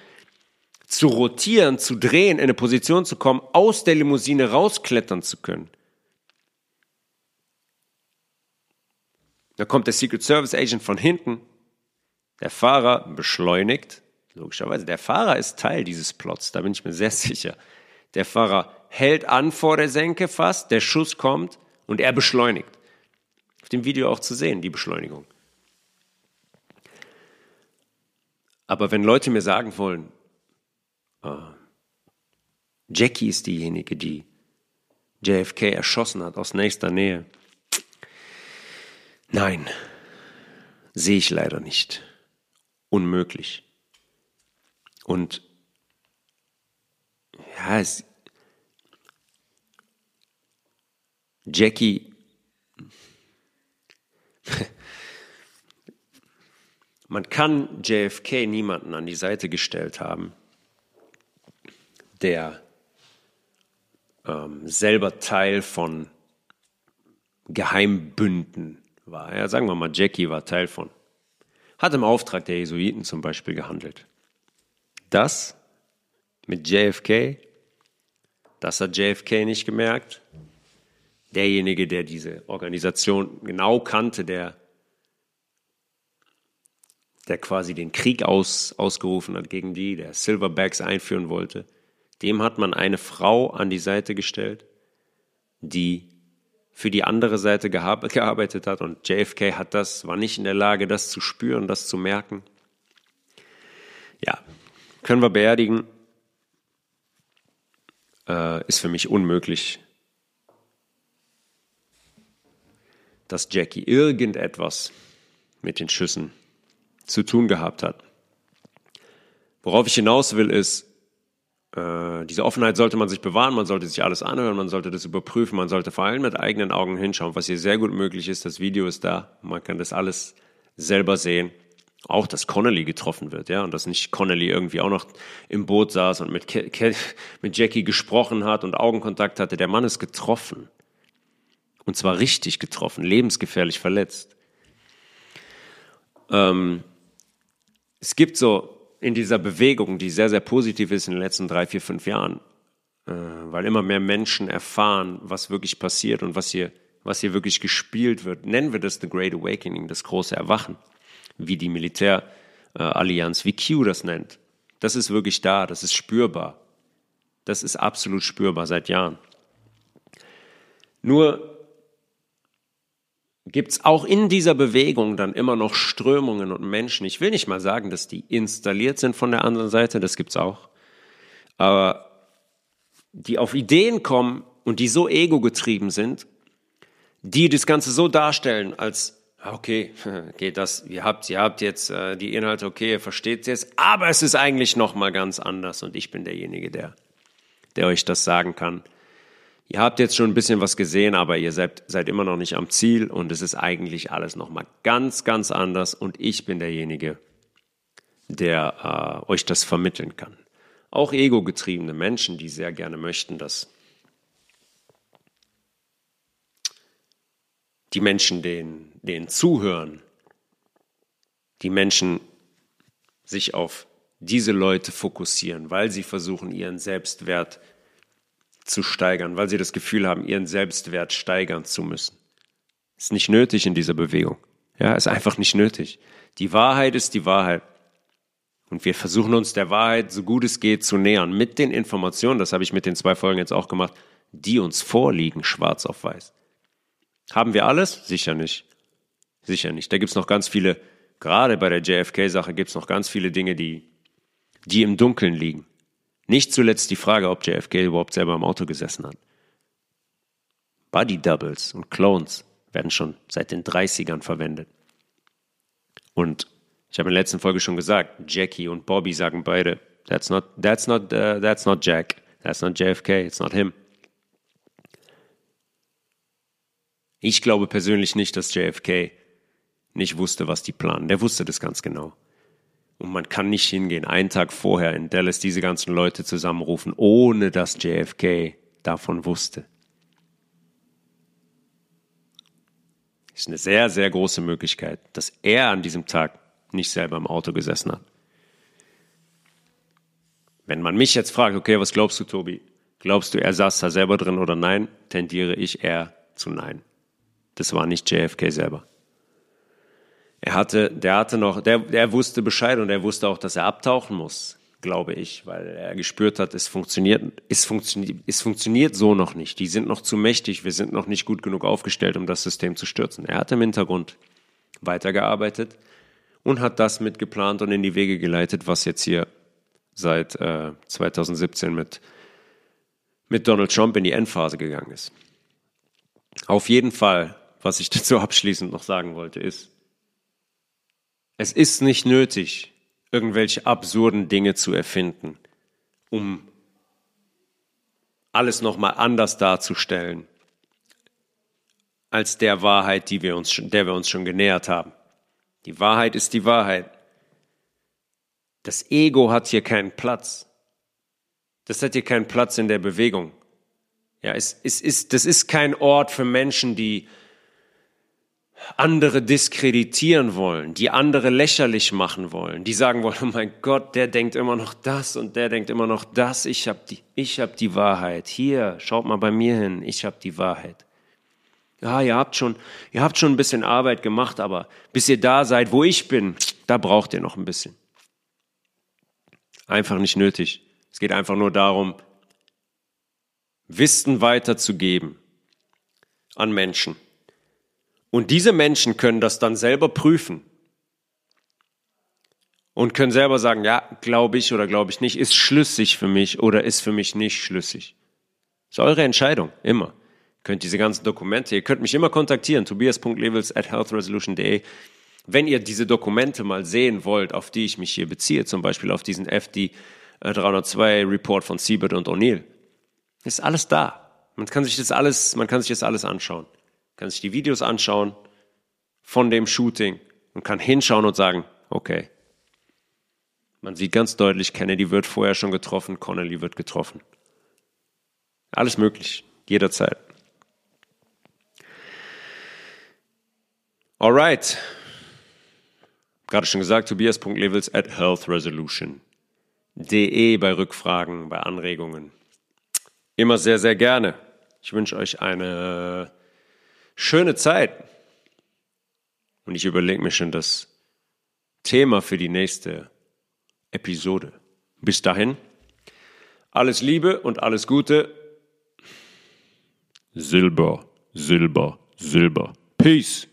zu rotieren, zu drehen, in eine Position zu kommen, aus der Limousine rausklettern zu können. Da kommt der Secret Service Agent von hinten der Fahrer beschleunigt, logischerweise. Der Fahrer ist Teil dieses Plots, da bin ich mir sehr sicher. Der Fahrer hält an vor der Senke fast, der Schuss kommt und er beschleunigt. Auf dem Video auch zu sehen, die Beschleunigung. Aber wenn Leute mir sagen wollen, äh, Jackie ist diejenige, die JFK erschossen hat aus nächster Nähe, nein, sehe ich leider nicht. Unmöglich. Und ja, es, Jackie, man kann JFK niemanden an die Seite gestellt haben, der ähm, selber Teil von Geheimbünden war. Ja, sagen wir mal, Jackie war Teil von hat im Auftrag der Jesuiten zum Beispiel gehandelt. Das mit JFK, das hat JFK nicht gemerkt. Derjenige, der diese Organisation genau kannte, der, der quasi den Krieg aus, ausgerufen hat gegen die, der Silverbacks einführen wollte, dem hat man eine Frau an die Seite gestellt, die für die andere Seite gearbeitet hat und JFK hat das, war nicht in der Lage, das zu spüren, das zu merken. Ja, können wir beerdigen. Äh, ist für mich unmöglich, dass Jackie irgendetwas mit den Schüssen zu tun gehabt hat. Worauf ich hinaus will, ist, äh, diese Offenheit sollte man sich bewahren, man sollte sich alles anhören, man sollte das überprüfen, man sollte vor allem mit eigenen Augen hinschauen, was hier sehr gut möglich ist. Das Video ist da, man kann das alles selber sehen. Auch, dass Connolly getroffen wird, ja, und dass nicht Connolly irgendwie auch noch im Boot saß und mit, Ke Ke mit Jackie gesprochen hat und Augenkontakt hatte. Der Mann ist getroffen. Und zwar richtig getroffen, lebensgefährlich verletzt. Ähm, es gibt so in dieser Bewegung, die sehr, sehr positiv ist in den letzten drei, vier, fünf Jahren, äh, weil immer mehr Menschen erfahren, was wirklich passiert und was hier, was hier wirklich gespielt wird. Nennen wir das The Great Awakening, das große Erwachen, wie die Militärallianz, wie Q das nennt. Das ist wirklich da, das ist spürbar. Das ist absolut spürbar seit Jahren. Nur gibt es auch in dieser Bewegung dann immer noch Strömungen und Menschen. Ich will nicht mal sagen, dass die installiert sind von der anderen Seite, das gibt es auch. Aber die auf Ideen kommen und die so ego-getrieben sind, die das Ganze so darstellen, als ah, okay, geht das, ihr habt, ihr habt jetzt äh, die Inhalte, okay, ihr versteht es jetzt, aber es ist eigentlich noch mal ganz anders und ich bin derjenige, der, der euch das sagen kann. Ihr habt jetzt schon ein bisschen was gesehen, aber ihr seid, seid immer noch nicht am Ziel und es ist eigentlich alles nochmal ganz, ganz anders und ich bin derjenige, der äh, euch das vermitteln kann. auch ego-getriebene Menschen, die sehr gerne möchten, dass die Menschen denen, denen zuhören, die Menschen sich auf diese Leute fokussieren, weil sie versuchen, ihren Selbstwert zu steigern, weil sie das Gefühl haben, ihren Selbstwert steigern zu müssen. Ist nicht nötig in dieser Bewegung. Ja, ist einfach nicht nötig. Die Wahrheit ist die Wahrheit. Und wir versuchen uns der Wahrheit so gut es geht zu nähern mit den Informationen, das habe ich mit den zwei Folgen jetzt auch gemacht, die uns vorliegen, schwarz auf weiß. Haben wir alles? Sicher nicht. Sicher nicht. Da gibt es noch ganz viele, gerade bei der JFK-Sache gibt es noch ganz viele Dinge, die, die im Dunkeln liegen. Nicht zuletzt die Frage, ob JFK überhaupt selber im Auto gesessen hat. Body Doubles und Clones werden schon seit den 30ern verwendet. Und ich habe in der letzten Folge schon gesagt, Jackie und Bobby sagen beide, that's not, that's not, uh, that's not Jack, that's not JFK, it's not him. Ich glaube persönlich nicht, dass JFK nicht wusste, was die planen. Der wusste das ganz genau. Und man kann nicht hingehen, einen Tag vorher in Dallas diese ganzen Leute zusammenrufen, ohne dass JFK davon wusste. ist eine sehr, sehr große Möglichkeit, dass er an diesem Tag nicht selber im Auto gesessen hat. Wenn man mich jetzt fragt, okay, was glaubst du, Tobi? Glaubst du, er saß da selber drin oder nein? Tendiere ich eher zu nein. Das war nicht JFK selber. Er hatte, der hatte noch, der, der wusste Bescheid und er wusste auch, dass er abtauchen muss, glaube ich, weil er gespürt hat, es funktioniert, es funktioniert, es funktioniert so noch nicht. Die sind noch zu mächtig, wir sind noch nicht gut genug aufgestellt, um das System zu stürzen. Er hat im Hintergrund weitergearbeitet und hat das mitgeplant und in die Wege geleitet, was jetzt hier seit äh, 2017 mit, mit Donald Trump in die Endphase gegangen ist. Auf jeden Fall, was ich dazu abschließend noch sagen wollte, ist, es ist nicht nötig, irgendwelche absurden Dinge zu erfinden, um alles nochmal anders darzustellen als der Wahrheit, die wir uns, der wir uns schon genähert haben. Die Wahrheit ist die Wahrheit. Das Ego hat hier keinen Platz. Das hat hier keinen Platz in der Bewegung. Ja, es, es ist, das ist kein Ort für Menschen, die andere diskreditieren wollen, die andere lächerlich machen wollen, die sagen wollen, oh mein Gott, der denkt immer noch das und der denkt immer noch das, ich habe die, ich hab die Wahrheit. Hier, schaut mal bei mir hin, ich habe die Wahrheit ja, ihr habt schon, ihr habt schon ein bisschen Arbeit gemacht, aber bis ihr da seid, wo ich bin, da braucht ihr noch ein bisschen. Einfach nicht nötig. Es geht einfach nur darum, Wissen weiterzugeben an Menschen. Und diese Menschen können das dann selber prüfen und können selber sagen, ja, glaube ich oder glaube ich nicht, ist schlüssig für mich oder ist für mich nicht schlüssig. Ist eure Entscheidung, immer könnt diese ganzen Dokumente, ihr könnt mich immer kontaktieren, tobias.levels at healthresolution.de. Wenn ihr diese Dokumente mal sehen wollt, auf die ich mich hier beziehe, zum Beispiel auf diesen FD 302 Report von Siebert und O'Neill, ist alles da. Man kann sich das alles, man kann sich das alles anschauen. Kann sich die Videos anschauen von dem Shooting und kann hinschauen und sagen, okay. Man sieht ganz deutlich, Kennedy wird vorher schon getroffen, Connolly wird getroffen. Alles möglich, jederzeit. Alright. Gerade schon gesagt, tobias.levels at healthresolution.de bei Rückfragen, bei Anregungen. Immer sehr, sehr gerne. Ich wünsche euch eine schöne Zeit. Und ich überlege mir schon das Thema für die nächste Episode. Bis dahin, alles Liebe und alles Gute. Silber, Silber, Silber. Peace.